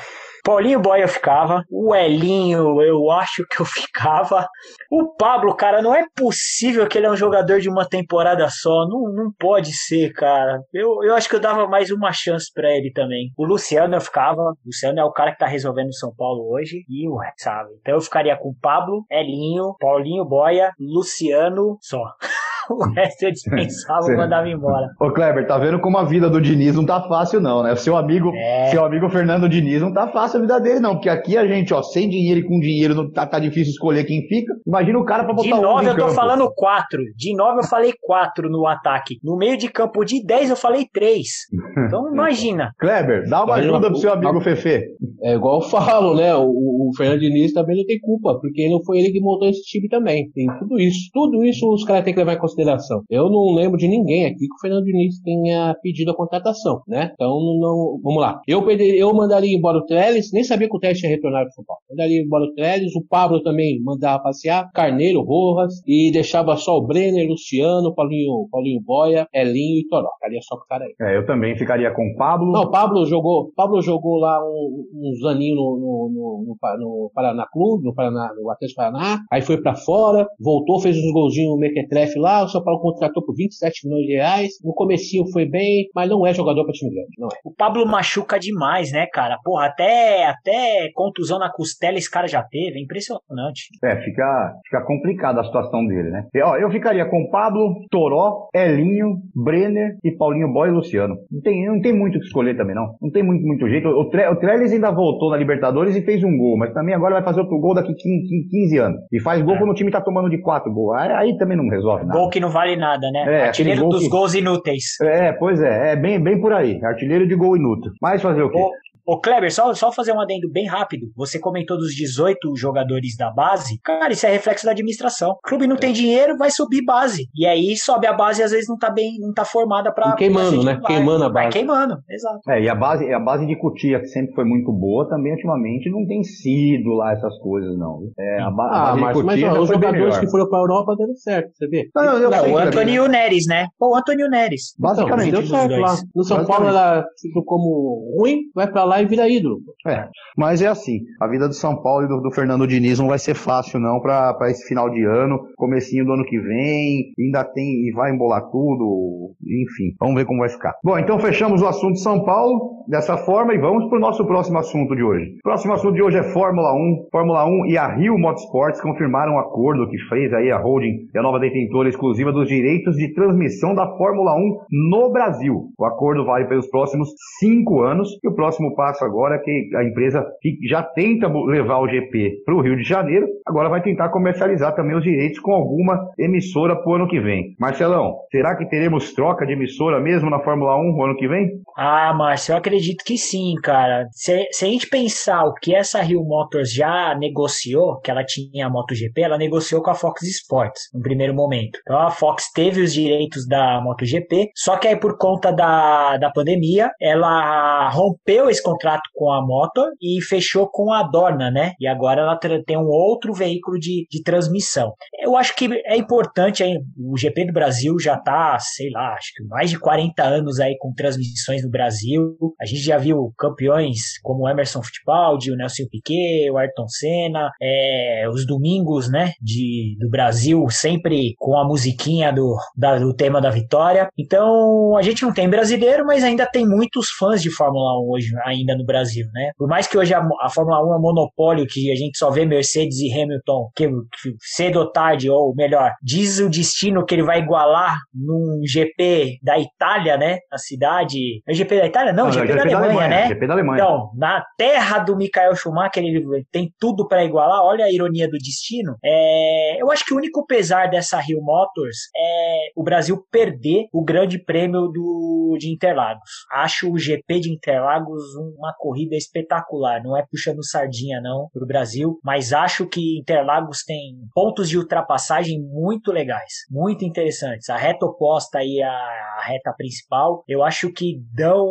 Paulinho eu ficava. O Elinho, eu acho que eu ficava. O Pablo, cara, não é possível que ele é um jogador de uma temporada só. Não, não pode ser, cara. Eu, eu acho que eu dava mais uma chance para ele também. O Luciano eu ficava. O Luciano é o cara que tá resolvendo o São Paulo hoje. E o sabe? Então eu ficaria com Pablo, Elinho, Paulinho Boia, Luciano, só. o resto eu dispensava e mandava embora. Ô Kleber, tá vendo como a vida do Diniz não tá fácil não, né? Seu amigo, é. seu amigo Fernando Diniz não tá fácil a vida dele não, porque aqui a gente, ó, sem dinheiro e com dinheiro não tá, tá difícil escolher quem fica. Imagina o cara pra botar De nove eu tô campo. falando quatro. De nove eu falei quatro no ataque. No meio de campo de dez eu falei três. Então imagina. Kleber, dá uma ajuda pro seu amigo Fefe. É igual eu falo, né? O, o Fernando Diniz também não tem culpa, porque não foi ele que montou esse time também. Tem tudo isso. Tudo isso os caras têm que levar em consideração. Eu não lembro de ninguém aqui que o Fernando Diniz tenha pedido a contratação, né? Então, não, vamos lá. Eu, perderia, eu mandaria embora o Trellis, nem sabia que o Trellis tinha retornado para São Paulo. Mandaria embora o Trellis, o Pablo também mandava passear, Carneiro, Rojas, e deixava só o Brenner, Luciano, Paulinho, Paulinho Boia, Elinho e Toró. Ficaria só com o cara aí. É, eu também ficaria com o Pablo. Não, o Pablo jogou, Pablo jogou lá um, uns aninhos no, no, no, no, Paraná Clube, no, Paraná, no Atlético Paraná, aí foi para fora, voltou, fez uns golzinhos no Mequetrefe lá, São Paulo contratou por 27 milhões de reais. No comecinho foi bem, mas não é jogador para time grande, não é. O Pablo machuca demais, né, cara? Porra, até, até contusão na costela esse cara já teve, é impressionante. É, fica, fica complicada a situação dele, né? E, ó, eu ficaria com Pablo, Toró, Elinho, Brenner e Paulinho Boy e Luciano. Não tem, não tem muito o que escolher também, não. Não tem muito, muito jeito. O, Tre, o Trellis ainda voltou na Libertadores e fez um gol, mas também agora vai fazer outro gol daqui 15, 15 anos. E faz gol é. quando o time tá tomando de 4 gols. Aí, aí também não resolve nada. Gol que não vale nada, né? É, Artilheiro dos que... gols inúteis. É, pois é, é bem, bem por aí. Artilheiro de gol inútil. Mas fazer o quê? O... Ô Kleber, só, só fazer um adendo bem rápido. Você comentou dos 18 jogadores da base. Cara, isso é reflexo da administração. O clube não tem dinheiro, vai subir base. E aí sobe a base e às vezes não tá bem, não tá formada pra. queimando, né? Queimando a base. Vai queimando, exato. É, e a base, a base de Cutia, que sempre foi muito boa, também ultimamente não tem sido lá essas coisas, não. É, a, ba ah, a base mas, de Cutia mas, os jogadores que foram pra Europa deram certo, você vê? Não, eu não, o Antônio e o Neres, né? o Antônio Neres. Basicamente. Então, deu certo lá. No São Paulo ela ficou como ruim, vai pra lá e vira ídolo. É, mas é assim, a vida do São Paulo e do, do Fernando Diniz não vai ser fácil não para esse final de ano, comecinho do ano que vem, ainda tem e vai embolar tudo, enfim, vamos ver como vai ficar. Bom, então fechamos o assunto de São Paulo dessa forma e vamos para o nosso próximo assunto de hoje. O próximo assunto de hoje é Fórmula 1. Fórmula 1 e a Rio Motorsports confirmaram um acordo que fez aí a holding e a nova detentora exclusiva dos direitos de transmissão da Fórmula 1 no Brasil. O acordo vale pelos próximos cinco anos e o próximo passo agora que a empresa que já tenta levar o GP para o Rio de Janeiro, agora vai tentar comercializar também os direitos com alguma emissora para o ano que vem. Marcelão, será que teremos troca de emissora mesmo na Fórmula 1 no ano que vem? Ah, Márcio, eu acredito que sim, cara. Se, se a gente pensar o que essa Rio Motors já negociou, que ela tinha a MotoGP, ela negociou com a Fox Sports no primeiro momento. Então a Fox teve os direitos da MotoGP, só que aí por conta da, da pandemia, ela rompeu esse contrato com a Motor e fechou com a Dorna, né? E agora ela tem um outro veículo de, de transmissão. Eu acho que é importante, hein? o GP do Brasil já tá, sei lá, acho que mais de 40 anos aí com transmissões no Brasil. A gente já viu campeões como o Emerson Fittipaldi, o Nelson Piquet, o Ayrton Senna, é, os domingos, né, de, do Brasil, sempre com a musiquinha do, da, do tema da vitória. Então, a gente não tem brasileiro, mas ainda tem muitos fãs de Fórmula 1 hoje, ainda no Brasil, né? Por mais que hoje a, a Fórmula 1 é monopólio, que a gente só vê Mercedes e Hamilton, que, que cedo ou tarde, ou melhor, diz o destino que ele vai igualar num GP da Itália, né? Na cidade. É o GP da Itália? Não, não GP, é da, GP Alemanha, da Alemanha, né? GP da Alemanha. Então, na terra do Michael Schumacher, ele tem tudo para igualar. Olha a ironia do destino. É, eu acho que o único pesar dessa Rio Motors é o Brasil perder o grande prêmio do, de Interlagos. Acho o GP de Interlagos uma corrida espetacular. Não é puxando sardinha, não, para o Brasil, mas acho que Interlagos tem pontos de ultrapassagem muito legais, muito interessantes. A reta oposta aí à reta principal, eu acho que dão,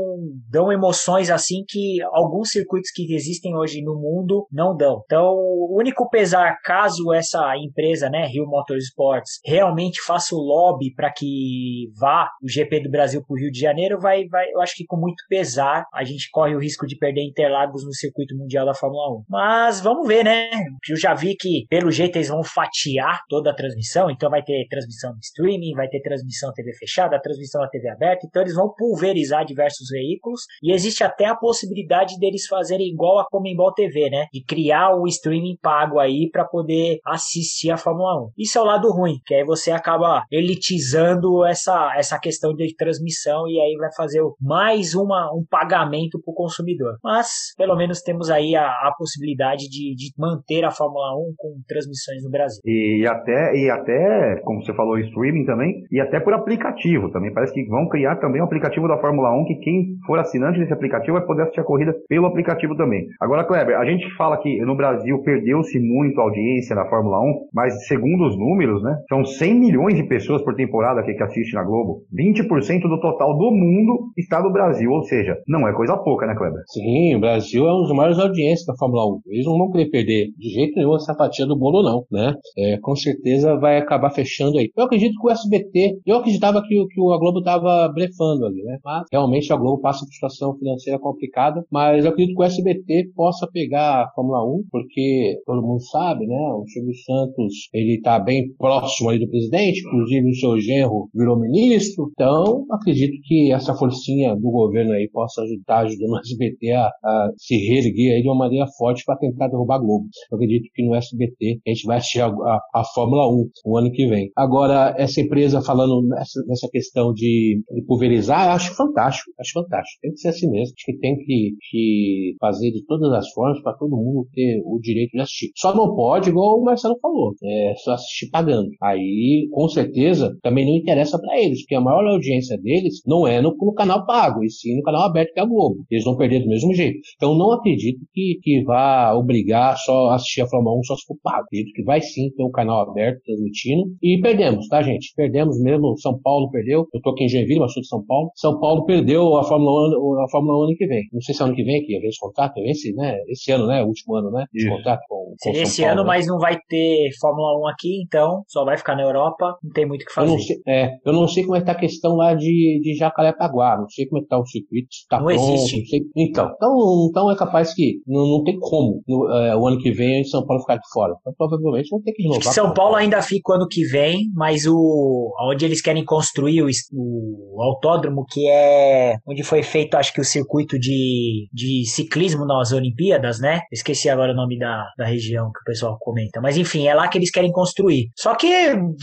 dão emoções assim que alguns circuitos que existem hoje no mundo não dão. Então, o único pesar, caso essa empresa, né, Rio Motorsports, realmente faça o lobby para que vá o GP do Brasil para o Rio de Janeiro, vai, vai, eu acho que com muito pesar a gente corre o risco risco de perder Interlagos no circuito mundial da Fórmula 1. Mas vamos ver, né? Eu já vi que, pelo jeito, eles vão fatiar toda a transmissão, então vai ter transmissão de streaming, vai ter transmissão TV fechada, transmissão na TV aberta, então eles vão pulverizar diversos veículos e existe até a possibilidade deles fazerem igual a Comembol TV, né? De criar o streaming pago aí para poder assistir a Fórmula 1. Isso é o lado ruim, que aí você acaba elitizando essa, essa questão de transmissão e aí vai fazer mais uma, um pagamento para o consumidor. Mas pelo menos temos aí a, a possibilidade de, de manter a Fórmula 1 com transmissões no Brasil. E até, e até, como você falou, streaming também, e até por aplicativo também. Parece que vão criar também um aplicativo da Fórmula 1 que quem for assinante desse aplicativo vai poder assistir a corrida pelo aplicativo também. Agora, Kleber, a gente fala que no Brasil perdeu-se muito a audiência na Fórmula 1, mas segundo os números, né, são 100 milhões de pessoas por temporada que, que assistem na Globo. 20% do total do mundo está no Brasil, ou seja, não é coisa pouca, né, Kleber? Sim, o Brasil é um dos maiores audiências da Fórmula 1. Eles não vão querer perder de jeito nenhum essa fatia do bolo, não, né? É, com certeza vai acabar fechando aí. Eu acredito que o SBT, eu acreditava que, que a Globo estava brefando ali, né? Mas realmente a Globo passa por situação financeira complicada, mas eu acredito que o SBT possa pegar a Fórmula 1, porque todo mundo sabe, né? O Silvio Santos, ele está bem próximo aí do presidente, inclusive o seu genro virou ministro, então acredito que essa forcinha do governo aí possa ajudar, ajudando o SBT a, a se reerguer de uma maneira forte para tentar derrubar a Globo. Eu acredito que no SBT a gente vai assistir a, a, a Fórmula 1 no ano que vem. Agora, essa empresa falando nessa, nessa questão de, de pulverizar, acho fantástico, acho fantástico. Tem que ser assim mesmo. Acho que tem que, que fazer de todas as formas para todo mundo ter o direito de assistir. Só não pode, igual o Marcelo falou, é só assistir pagando. Aí, com certeza, também não interessa para eles, porque a maior audiência deles não é no, no, canal pago, e sim no canal aberto que é a Globo. Eles vão perder do mesmo jeito. Então, não acredito que, que vá obrigar só assistir a Fórmula 1 só se for pago. Acredito que vai sim ter um canal aberto transmitindo. E perdemos, tá, gente? Perdemos mesmo. São Paulo perdeu. Eu tô aqui em Joinville, mas sou de São Paulo. São Paulo perdeu a Fórmula 1, a Fórmula 1 ano que vem. Não sei se é ano que vem que vem esse contrato, esse, né? Esse ano, né? O último ano, né? Esse contrato com, com esse Paulo, ano, né? mas não vai ter Fórmula 1 aqui, então só vai ficar na Europa. Não tem muito o que fazer. Eu não sei, é, eu não sei como é que tá a questão lá de, de Jacarepaguá. Não sei como é que tá o circuito. Tá não pronto, existe. Não sei. Então, então, então é capaz que não, não tem como no, é, o ano que vem São Paulo ficar de fora. Então provavelmente vão ter que renovar. São Paulo ainda fica o ano que vem, mas o onde eles querem construir o, o autódromo, que é onde foi feito, acho que o circuito de, de ciclismo nas Olimpíadas, né? Esqueci agora o nome da, da região que o pessoal comenta. Mas enfim, é lá que eles querem construir. Só que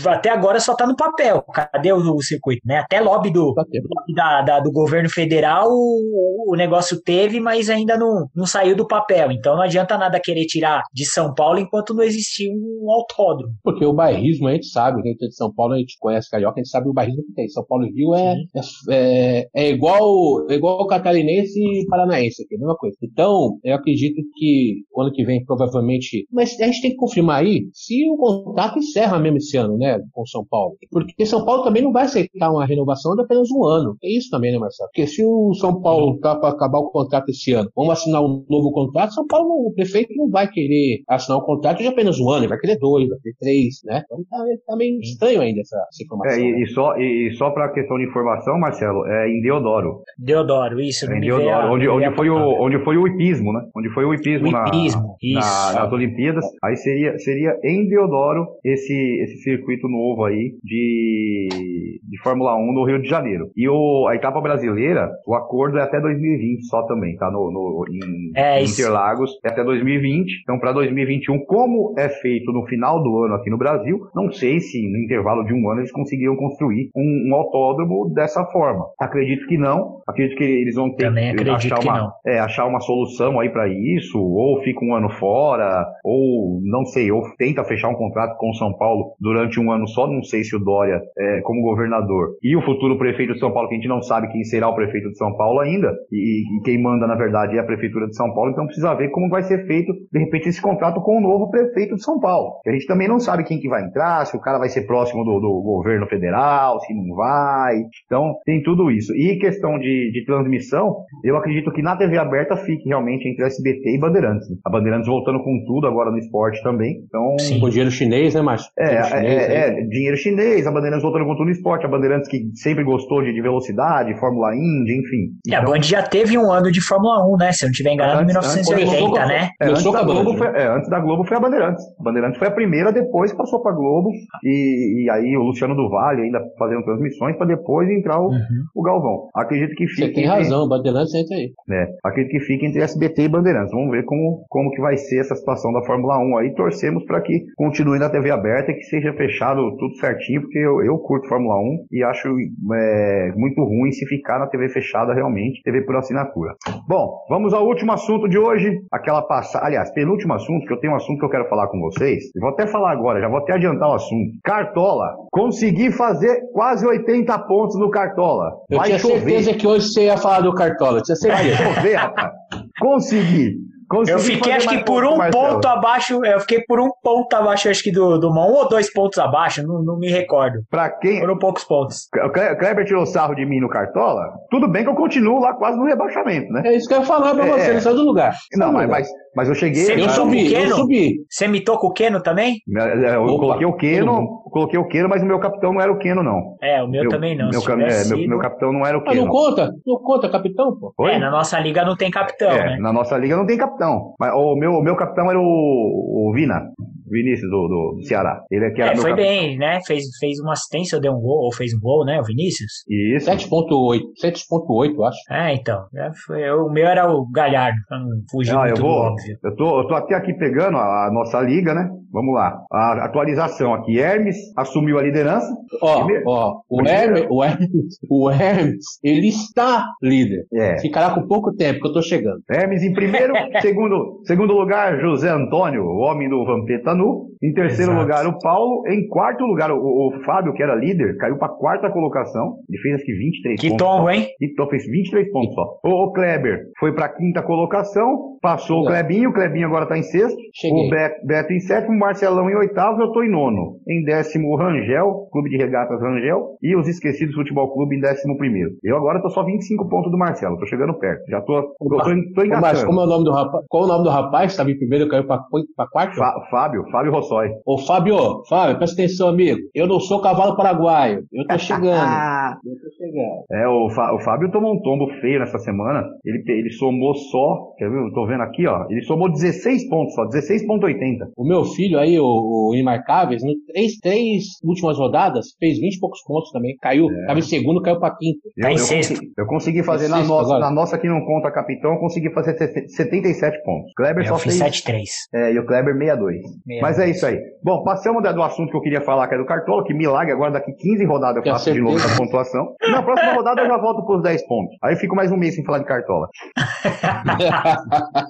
até agora só tá no papel. Cadê o, o circuito, né? Até lobby do, lobby da, da, do governo federal o, o negócio teve, mas ainda não, não saiu do papel. Então não adianta nada querer tirar de São Paulo enquanto não existir um autódromo. Porque o bairrismo a gente sabe, quem é de São Paulo a gente conhece Carioca, a gente sabe o bairrismo que tem. São Paulo e Rio é, é, é, igual, é igual catarinense e paranaense, aqui, a mesma coisa. Então, eu acredito que o ano que vem, provavelmente. Mas a gente tem que confirmar aí se o contrato encerra mesmo esse ano, né, com São Paulo. Porque São Paulo também não vai aceitar uma renovação de apenas um ano. É isso também, né, Marcelo? Porque se o São Paulo tá para acabar o contrato esse ano, vamos assinar um novo contrato, São Paulo, o prefeito não vai querer assinar um contrato de apenas um ano, ele vai querer dois, vai querer três, né? Então tá, tá meio estranho ainda essa, essa informação. É, e, né? e só, e, e só para questão de informação, Marcelo, é em Deodoro. Deodoro, isso. É em Deodoro, onde, onde, foi o, onde foi o hipismo, né? Onde foi o hipismo, O na- hipismo, na, isso. nas Olimpíadas. Aí seria, seria em Deodoro esse, esse circuito novo aí de, de Fórmula 1 no Rio de Janeiro. E o, a etapa brasileira, o acordo é até 2020 só também, tá? No, no, em, É em isso. Interlagos, é até 2020. Então, para 2021, como é feito no final do ano aqui no Brasil, não sei se no intervalo de um ano eles conseguiram construir um, um autódromo dessa forma. Acredito que não. Acredito que eles vão ter Também que achar uma, é, achar uma solução aí para isso, ou fica um ano fora, ou não sei, ou tenta fechar um contrato com o São Paulo durante um ano só. Não sei se o Dória, é, como governador, e o futuro prefeito de São Paulo, que a gente não sabe quem será o prefeito de São Paulo ainda, e, e quem manda, na verdade, é a prefeitura de São Paulo, então precisa ver como vai ser feito, de repente, esse contrato com o novo prefeito de São Paulo. A gente também não sabe quem que vai entrar, se o cara vai ser próximo do, do governo federal, se não vai. Então, tem tudo isso. E questão de, de transmissão, eu acredito que na TV aberta fique realmente entre SBT e Bandeirantes. né? A Bandeirantes voltando com tudo agora no esporte também. Então, Sim. Com dinheiro chinês, né, Márcio? é, Dinheiro chinês, é, é, dinheiro chinês, a Bandeirantes voltando com tudo no esporte, a Bandeirantes que sempre gostou de, de velocidade, Fórmula Indy, enfim. E a Então, Band já teve um ano de Fórmula 1, né? Se eu não estiver enganado, antes, 1980, antes, né? É, antes, da Globo foi, é, antes da Globo foi a Bandeirantes. A Bandeirantes foi a primeira, depois passou pra Globo. E, e aí o Luciano do Vale ainda fazendo transmissões para depois entrar o, uhum. o Galvão. Acredito que fique. Você tem entre, razão, Bandeirantes entra aí. É, acredito que fique entre SBT e Bandeirantes. Vamos ver como, como que vai ser essa situação da Fórmula 1 aí. Torcemos para que continue na TV aberta e que seja fechado tudo certinho, porque eu, eu curto Fórmula 1 e acho é, muito ruim se ficar na TV fechada realmente, TV por assinatura. Bom, vamos ao último assunto de hoje. Aquela passagem. Aliás, penúltimo assunto, que eu tenho um assunto que eu quero falar com vocês. Eu vou até falar agora, já vou até adiantar o assunto. Cartola. Consegui fazer quase 80 pontos no Cartola. Eu Vai tinha chover. certeza que hoje você ia falar do Cartola. Tinha certeza. Vai chover, rapaz. Consegui. Consegui eu fiquei acho que por um ponto abaixo, eu fiquei por um ponto abaixo, acho que do, do um ou dois pontos abaixo, não, não me recordo. Pra quem? Foram poucos pontos. O Kleber tirou sarro de mim no Cartola, tudo bem que eu continuo lá quase no rebaixamento, né? É isso que eu ia falar pra é, você, não saiu do lugar. Não, mas, mas, mas eu cheguei. Você eu subi, eu subi. Você mitou com o Keno também? É, eu Opa, coloquei o Keno, coloquei o Keno, mas o meu capitão não era o Keno, não. É, o meu, meu também não. Meu, é, meu, meu, capitão não era o Keno. Ah, não conta? Não conta capitão, pô? Oi? É, na nossa liga não tem capitão, é, né? Na nossa liga não tem capitão. Mas o meu, o meu capitão era o, o Vina. Vinícius do, do Ceará. Ele é que era é, foi bem, né? Fez, fez uma assistência, deu um gol, ou fez um gol, né? O Vinícius? Isso. 7.8, 7.8, acho. É, então. É, foi, o meu era o Galhardo, pra não fugir não, muito eu vou, óbvio. Eu tô, eu tô até aqui pegando a, a, nossa liga, né? Vamos lá. A atualização aqui. Hermes assumiu a liderança. Ó, ó, o Hermes, o Hermes, o Hermes, ele está líder. É. Ficará com pouco tempo que eu tô chegando. Hermes em primeiro, segundo, segundo lugar, José Antônio, o homem do Vampeta Nu. Em terceiro Exato. lugar, o Paulo. Em quarto lugar, o, o Fábio, que era líder, caiu para quarta colocação. Ele fez acho que 23 que pontos. Que tombo, hein? Que tombo, fez 23 pontos só. O, o Kleber foi para quinta colocação. Passou o Klebinho. O Klebinho agora tá em sexto. Cheguei. O Beto, Beto em sétimo. Marcelão em oitavo. Eu tô em nono. Em décimo, o Rangel, Clube de Regatas Rangel. E os Esquecidos Futebol Clube em décimo primeiro. Eu agora tô só 25 pontos do Marcelo. Tô chegando perto. Já tô, tô, tô, tô engatando. Mas como é o nome do rapaz? Qual é o nome do rapaz? Estava em primeiro, caiu para quarto? Fábio. Fábio Rossói. Ô, Fábio, Fábio, presta atenção, amigo. Eu não sou cavalo paraguaio. Eu tô chegando. eu tô chegando. É, o, o Fábio tomou um tombo feio nessa semana. Ele, ele somou só, quer ver? Eu tô vendo aqui, ó. Ele somou 16 pontos só, 16,80. O meu filho aí, o, o Imarcáveis, no três, três últimas rodadas, fez 20 e poucos pontos também. Caiu. É. Tava em segundo, caiu pra quinto. Eu, tá eu, consegui, eu consegui fazer na nossa, na nossa que não conta capitão, eu consegui fazer 77 pontos. Kleber eu só fiz fez. 7,3. É, e o Kleber 62. 62. Mas é isso aí. Bom, passamos do assunto que eu queria falar, que é do Cartola, que milagre, agora daqui 15 rodadas eu faço de novo essa pontuação. Na próxima rodada eu já volto pros 10 pontos. Aí eu fico mais um mês sem falar de Cartola.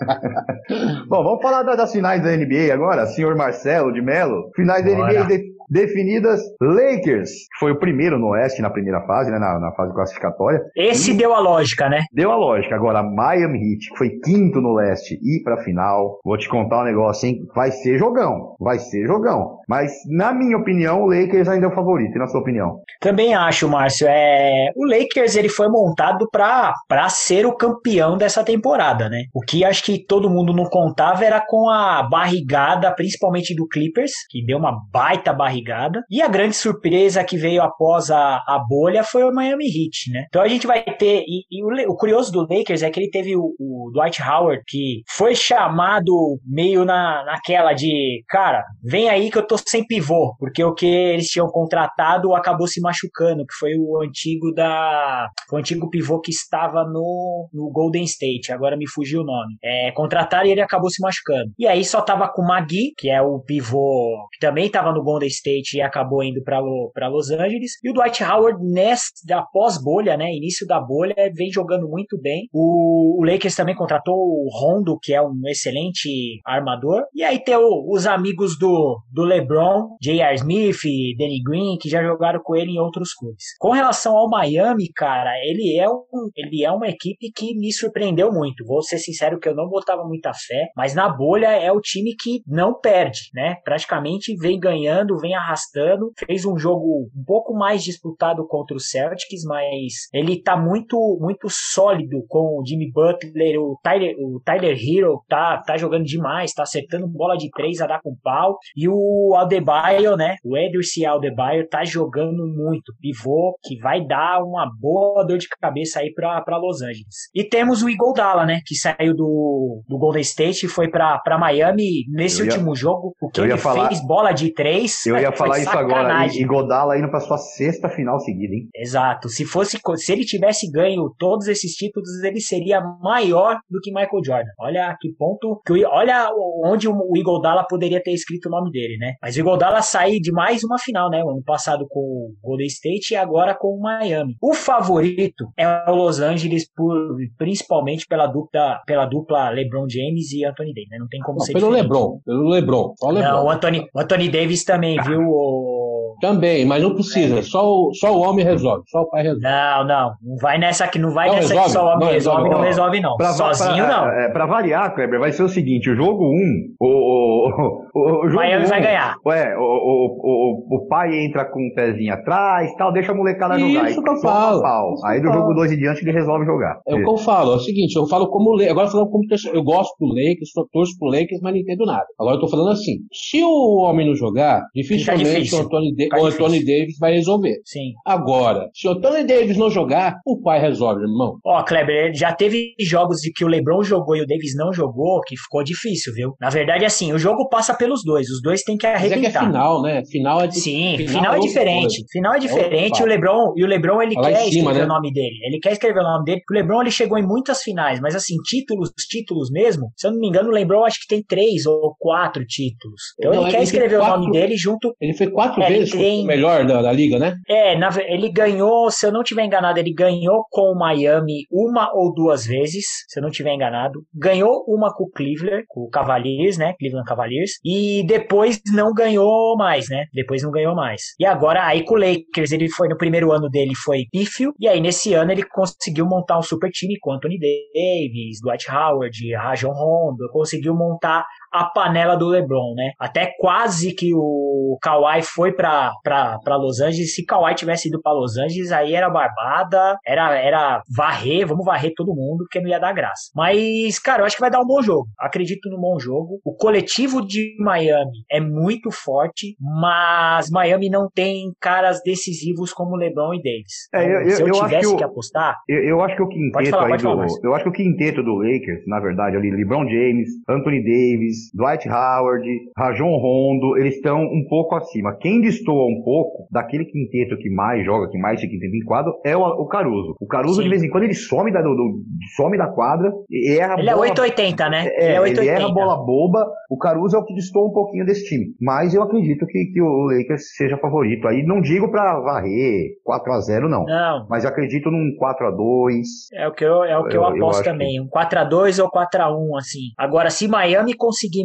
Bom, vamos falar das finais da NBA agora, senhor Marcelo de Mello. Finais da NBA de definidas. Lakers, que foi o primeiro no Oeste na primeira fase, né, na, na fase classificatória. Esse e deu a lógica, né? Deu a lógica. Agora, Miami Heat, que foi quinto no Leste, e pra final, vou te contar um negócio, hein? Vai ser jogão. Vai ser jogão. Mas, na minha opinião, o Lakers ainda é o favorito. E na sua opinião? Também acho, Márcio. É... O Lakers, ele foi montado pra, pra ser o campeão dessa temporada, né? O que acho que todo mundo não contava era com a barrigada, principalmente do Clippers, que deu uma baita barrigada E a grande surpresa que veio após a, a bolha foi o Miami Heat, né? Então a gente vai ter. E, e o, o, curioso do Lakers é que ele teve o, o, Dwight Howard, que foi chamado meio na, naquela de, cara, vem aí que eu tô sem pivô, porque o que eles tinham contratado acabou se machucando, que foi o antigo da. o antigo pivô que estava no, no Golden State, agora me fugiu o nome. É, contrataram e ele acabou se machucando. E aí só tava com o Magui, que é o pivô que também tava no Golden State State e acabou indo para Los Angeles. E o Dwight Howard, nesta pós-bolha, né, início da bolha, vem jogando muito bem. O, o, Lakers também contratou o Rondo, que é um excelente armador. E aí tem o, os amigos do, do LeBron, J.R. Smith, Danny Green, que já jogaram com ele em outros clubes. Com relação ao Miami, cara, ele é, um, ele é uma equipe que me surpreendeu muito. Vou ser sincero que eu não botava muita fé, mas na bolha é o time que não perde, né? Praticamente vem ganhando, vem arrastando, fez um jogo um pouco mais disputado contra o Celtics, mas ele tá muito muito sólido com o Jimmy Butler, o Tyler, o Tyler Hero tá, tá jogando demais, tá acertando bola de três a dar com pau, e o Aldebayo, né, o Edwards Aldebayo tá jogando muito, pivô, que vai dar uma boa dor de cabeça aí pra, pra Los Angeles. E temos o Iguodala, né, que saiu do, do Golden State e foi pra, pra Miami nesse ia, último jogo, o que ele falar, fez bola de três. Eu ia falar isso agora, Iguodala indo pra sua sexta final seguida, hein? Exato, se fosse, se ele tivesse ganho todos esses títulos, ele seria maior do que Michael Jordan. Olha que ponto, que olha onde o Iguodala poderia ter escrito o nome dele, né? Mas o Iguodala saiu de mais uma final, né? O ano passado com o Golden State e agora com o Miami. O favorito é o Los Angeles, por, principalmente pela dupla, pela dupla LeBron James e Anthony Davis, né? Não tem como Não, ser pelo diferente. LeBron, pelo LeBron, só LeBron. Não, o Anthony, o Anthony Davis também, viu? O também, mas não precisa. Só o, só o homem resolve. Só o pai resolve. Não, não. Não vai nessa aqui. Não vai não nessa resolve, que só o homem não resolve, resolve, não resolve, não. Pra, Sozinho, pra, não. É, pra variar, Kleber, vai ser o seguinte: o jogo 1, um, o, o, o, o jogo Miami um, vai ganhar. Ué, o, o, o, o pai entra com um pezinho atrás tal, deixa a molecada Isso jogar. Isso que eu falo. Aí do jogo 2 em diante ele resolve jogar. É o que eu falo. É o seguinte: eu falo como. Agora falando como. Eu gosto do Lakers, torço pro Lakers, mas não entendo nada. Agora eu tô falando assim: se o homem não jogar, dificilmente o Anthony, o Anthony Davis vai resolver. Sim. Agora, se o Tony Davis não jogar, o pai resolve, irmão. Ó, oh, Kleber, já teve jogos de que o LeBron jogou e o Davis não jogou, que ficou difícil, viu? Na verdade, assim, o jogo passa pelos dois. Os dois têm que arrebentar. Mas é que é final, né? Final é de... Sim, final, final é, é diferente. Final é diferente. o LeBron, e o LeBron, ele quer cima, escrever né? o nome dele. Ele quer escrever o nome dele, o LeBron, ele chegou em muitas finais, mas assim, títulos, títulos mesmo, se eu não me engano, o LeBron acho que tem três ou quatro títulos. Então não, ele, ele quer escrever quatro, o nome dele junto... Ele foi quatro é, vezes tem... o melhor da, da liga, né? É, na, ele ganhou, se eu não tiver enganado, ele ganhou com o Miami uma ou duas vezes, se eu não tiver enganado. Ganhou uma com o Cleveland, com o Cavaliers, né? Cleveland Cavaliers. E depois não ganhou mais, né? Depois não ganhou mais. E agora, aí com o Lakers, ele foi, no primeiro ano dele foi pífio. E aí nesse ano ele conseguiu montar um super time com Anthony Davis, Dwight Howard, Rajon Rondo. Conseguiu montar a panela do LeBron, né? Até quase que o Kawhi foi para Los Angeles. Se Kawhi tivesse ido para Los Angeles, aí era barbada, era, era varrer, vamos varrer todo mundo, porque não ia dar graça. Mas, cara, eu acho que vai dar um bom jogo. Acredito no bom jogo. O coletivo de Miami é muito forte, mas Miami não tem caras decisivos como LeBron e Davis. É, eu, Se eu, eu tivesse que, que, apostar. Eu, eu, acho que o quinteto falar, aí do, Eu acho que o quinteto do Lakers, na verdade, ali, LeBron James, Anthony Davis, Dwight Howard, Rajon Rondo, eles estão um pouco acima. Quem destoa um pouco daquele quinteto que mais joga, que mais fica em quadro, é o, o Caruso. O Caruso, Sim. de vez em quando, ele some da, do, do, some da quadra e erra Ele é bola, é 880, né? É, ele, é 880. ele erra bola boba. O Caruso é o que destoa um pouquinho desse time. Mas eu acredito que, que o Lakers seja favorito. Aí não digo pra varrer 4x0, não. Não. Mas acredito num 4x2. É o que eu, é o que eu, eu aposto eu também. Que... Um 4x2 ou 4x1, assim. Agora, se Miami conseguir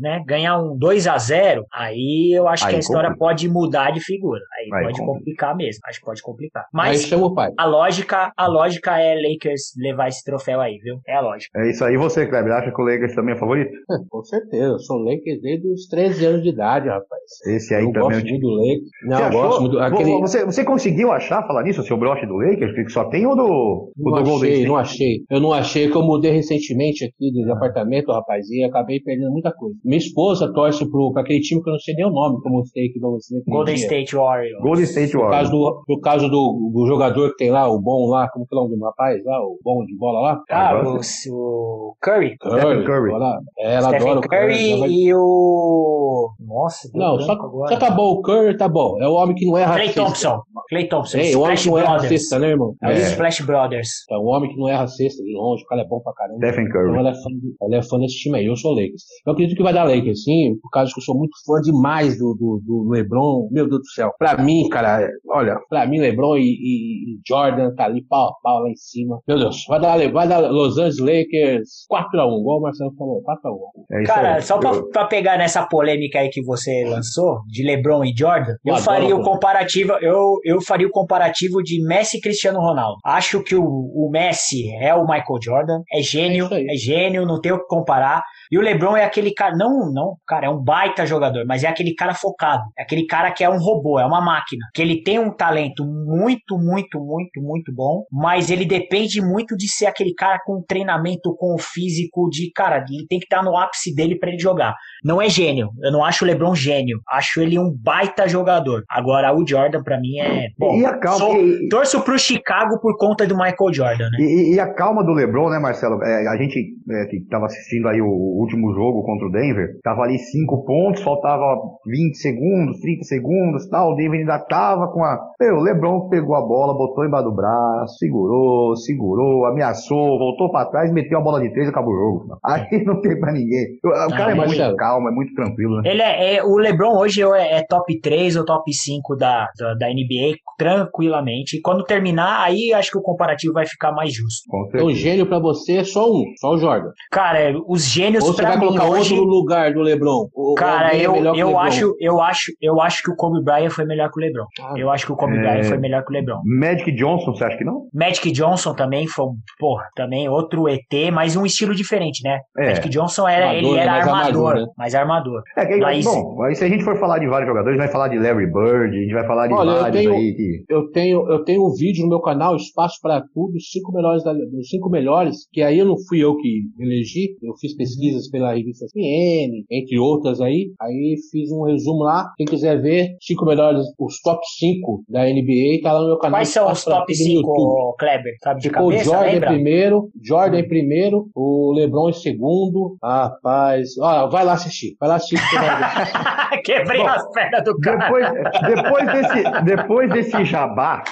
né, ganhar um 2 a 0 aí eu acho aí que a história complica. pode mudar de figura. Aí, aí pode complica. complicar mesmo. Acho que pode complicar. Mas a lógica, a lógica é Lakers levar esse troféu aí, viu? É a lógica. É isso aí. você, Kleber, acha que o Lakers também é favorito? Com certeza. Eu sou Lakers desde os 13 anos de idade, rapaz. Esse aí eu também. Gosto muito do Lakers. Não, você, achou? gosto muito, aquele... você, você conseguiu achar, falar nisso, o seu broche do Lakers? Que só tem o do, o do Golden State? Não achei. Eu não achei que eu mudei recentemente aqui do apartamento, rapaz, e acabei perdendo muita coisa. Minha esposa torce pro, pra aquele time que eu não sei nem o nome, como eu sei que você. Golden dia. State Warriors. Golden State Warriors. No caso, do, no caso do, do jogador que tem lá, o bom lá, como que é o nome do rapaz lá, o bom de bola lá? Ah, o, o Curry. Curry. Curry. É, ela Stephen adora Curry, o Curry. e o... Nossa, Não, só, só tá bom, o Curry tá bom. É o homem que não é racista. Clay Thompson. Clay Thompson. Ei, o homem que não é racista, né, irmão? É. Os Splash Brothers. É o homem que não é racista, de longe, o cara é bom pra caramba. Stephen Curry. Então ela é, fã, ela é fã desse time aí, eu sou Lakers. Eu acredito que vai dar Lakers, sim, por causa que eu sou muito fã demais do, do, do LeBron. Meu Deus do céu. Pra mim, cara, olha, pra mim, LeBron e, e, e Jordan tá ali pau a pau lá em cima. Meu Deus, vai dar, vai dar Los Angeles Lakers 4x1, igual o Marcelo falou, 4x1. É cara, aí. só pra, eu... pra, pegar nessa polêmica aí que você lançou, de LeBron e Jordan, eu, eu faria o comparativo, eu, eu faria o comparativo de Messi e Cristiano Ronaldo. Acho que o, o Messi é o Michael Jordan, é gênio, é, é gênio, não tem o que comparar. E o LeBron é aquele cara, não, não, cara, é um baita jogador, mas é aquele cara focado. É aquele cara que é um robô, é uma máquina. Que ele tem um talento muito, muito, muito, muito bom, mas ele depende muito de ser aquele cara com treinamento, com o físico de, cara, ele tem que estar no ápice dele para ele jogar. Não é gênio. Eu não acho o LeBron gênio. Acho ele um baita jogador. Agora, o Jordan, para mim, é. Bom, e a calma, sou, e, torço pro Chicago por conta do Michael Jordan, né? E, e a calma do LeBron, né, Marcelo? É, a gente é, que tava assistindo aí o último jogo contra o Denver, tava ali 5 pontos, faltava 20 segundos, 30 segundos tal. O Denver ainda tava com a. Meu, o LeBron pegou a bola, botou embaixo do braço, segurou, segurou, ameaçou, voltou para trás, meteu a bola de três e acabou o jogo. Aí não tem pra ninguém. O, o cara é muito calmo, é muito tranquilo, né? Ele é, é, o LeBron hoje é, é top 3 ou top 5 da, da, da, NBA tranquilamente. E quando terminar, aí acho que o comparativo vai ficar mais justo. Então, gênio para você é só um, só o Jordan. Cara, os gênios Ou você vai colocar hoje... outro lugar do LeBron? Cara, eu, é eu acho, eu acho, eu acho que o Kobe Bryant foi melhor que o LeBron. Ah, eu acho que o Kobe é... Bryant foi melhor que o LeBron. Magic Johnson, você acha que não? Magic Johnson também foi, porra, também outro ET, mas um estilo diferente, né? É. Magic Johnson era, armador, ele era mais armador, armador, né? Mais armador. É, que, mas... Bom, aí se a gente for falar de vários jogadores, a gente vai falar de Larry Bird, a gente vai falar de Olha, vários eu tenho, aí que... eu tenho, eu tenho um vídeo no meu canal, Espaço para Tudo, cinco melhores da, dos cinco melhores, que aí eu não fui eu que elegi, eu fiz pesquisas pela revista CN, entre outras aí, aí fiz um resumo lá, quem quiser ver, cinco melhores, os top 5 da NBA, tá lá no meu canal. Quais são os top 5, Kleber? Sabe de Ficou cabeça, Jordan lembra? em primeiro, Jordan em primeiro, o LeBron em segundo, rapaz, ó, vai lá assistir, vai lá assistir. Quebrei Bom, as pernas do cara. Depois, depois, desse, depois desse jabá,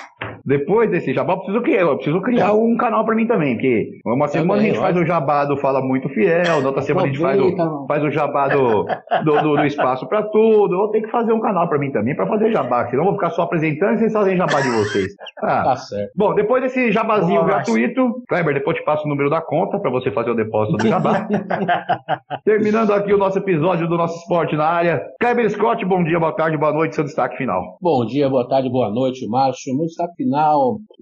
depois desse jabá, eu preciso criar, eu preciso criar um canal pra mim também, porque uma semana a gente faz o jabá do Fala Muito Fiel, na outra semana a gente faz o, faz o jabá do, do, do, do Espaço pra Tudo. Eu tenho que fazer um canal pra mim também, pra fazer jabá, senão eu vou ficar só apresentando e vocês fazem jabá de vocês. Ah. Tá certo. Bom, depois desse jabazinho Boa, gratuito, Kleber, depois te passo o número da conta pra você fazer o depósito do jabá. Terminando aqui o nosso episódio do nosso esporte na área. Kleber Scott, bom dia, boa tarde, boa noite, seu destaque final. Bom dia, boa tarde, boa noite, Márcio. Meu destaque final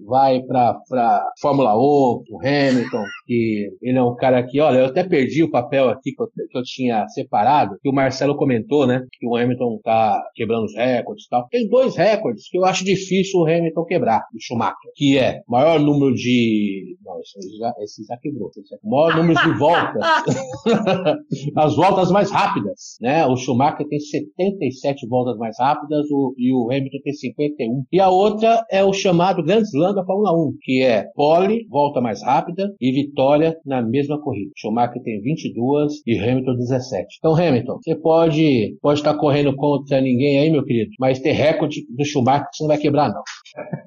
vai para Fórmula 1, o Hamilton, que ele é um cara que, olha, eu até perdi o papel aqui que eu, que eu tinha separado, que o Marcelo comentou, né, que o Hamilton tá quebrando os recordes e tal. Tem dois recordes que eu acho difícil o Hamilton quebrar, do Schumacher, que é maior número de... Não, esse já, esse já quebrou. Esse já... Maior número de voltas. As voltas mais rápidas, né? O Schumacher tem 77 voltas mais rápidas o, e o Hamilton tem 51. E a outra é o chamado Grand Slam da Fórmula 1, que é pole, volta mais rápida e vitória na mesma corrida. Schumacher tem 22 e Hamilton 17. Então, Hamilton, você pode pode estar correndo contra ninguém aí, meu querido, mas ter recorde do Schumacher você não vai quebrar, não.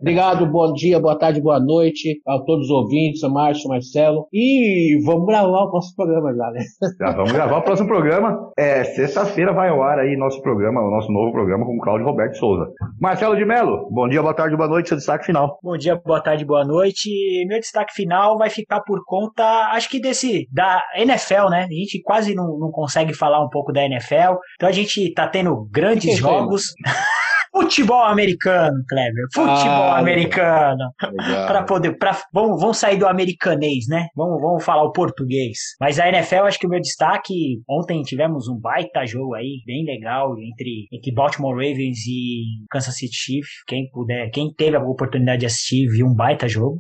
Obrigado, bom dia, boa tarde, boa noite a todos os ouvintes, a Márcio, Marcelo. E vamos gravar o próximo programa já, né? Já vamos gravar o próximo programa. É, sexta-feira vai ao ar aí nosso programa, o nosso novo programa com o Cláudio Roberto Souza. Marcelo de Mello, bom dia, boa tarde, boa noite, seu destaque final. Bom dia, boa tarde, boa noite. Meu destaque final vai ficar por conta, acho que desse, da NFL, né? A gente quase não, não consegue falar um pouco da NFL. Então a gente tá tendo grandes jogos. Futebol americano, Kleber. Futebol ah, americano. Para poder. Pra, vamos, vamos sair do americanês, né? Vamos, vamos falar o português. Mas a NFL, acho que o meu destaque. Ontem tivemos um baita jogo aí, bem legal, entre, entre Baltimore Ravens e Kansas City Chiefs. Quem puder, quem teve a oportunidade de assistir, viu um baita jogo.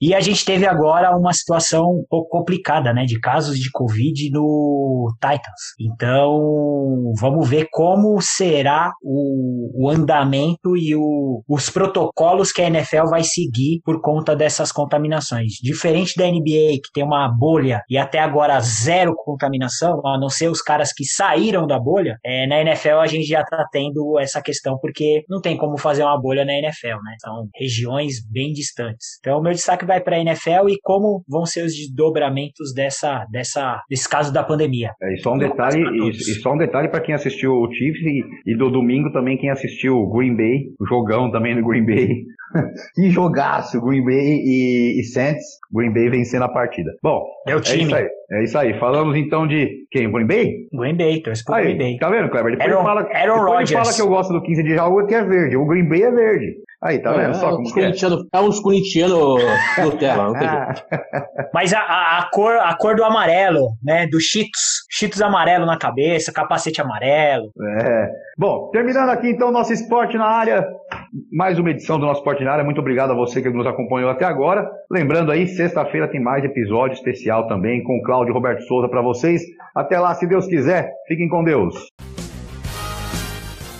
E a gente teve agora uma situação um pouco complicada, né? De casos de Covid no Titans. Então, vamos ver como será o, o andamento andamento e o, os protocolos que a NFL vai seguir por conta dessas contaminações. Diferente da NBA, que tem uma bolha e até agora zero contaminação, a não ser os caras que saíram da bolha, é, na NFL a gente já está tendo essa questão, porque não tem como fazer uma bolha na NFL, né? São regiões bem distantes. Então, o meu destaque vai para a NFL e como vão ser os desdobramentos dessa, dessa, desse caso da pandemia. É, e só um detalhe, e, e, só um detalhe para quem assistiu o Chiefs e, e do domingo também quem assistiu Green Bay, o jogão também do Green Bay. que jogaço, Green Bay e, e Saints. Green Bay vencendo a partida. Bom, é o time. É isso aí. É isso aí. Falamos então de quem? Green Bay? Green Bay, torce pro Green Bay. Tá vendo, Kleber? Depois, Aaron, ele, fala, Aaron depois fala que eu gosto do 15 de jogo que é verde. O Green Bay é verde. Aí, tá vendo? É, Só como é. É uns corintianos Nutella, não tem Mas a, a, a, cor, a cor do amarelo, né? Do Cheetos. Cheetos amarelo na cabeça, capacete amarelo. É. Bom, terminando aqui então nosso esporte na área. Mais uma edição do nosso esporte na área. Muito obrigado a você que nos acompanhou até agora. Lembrando aí, sexta-feira tem mais episódio especial também com o Cláudio Roberto Souza para vocês. Até lá, se Deus quiser. Fiquem com Deus.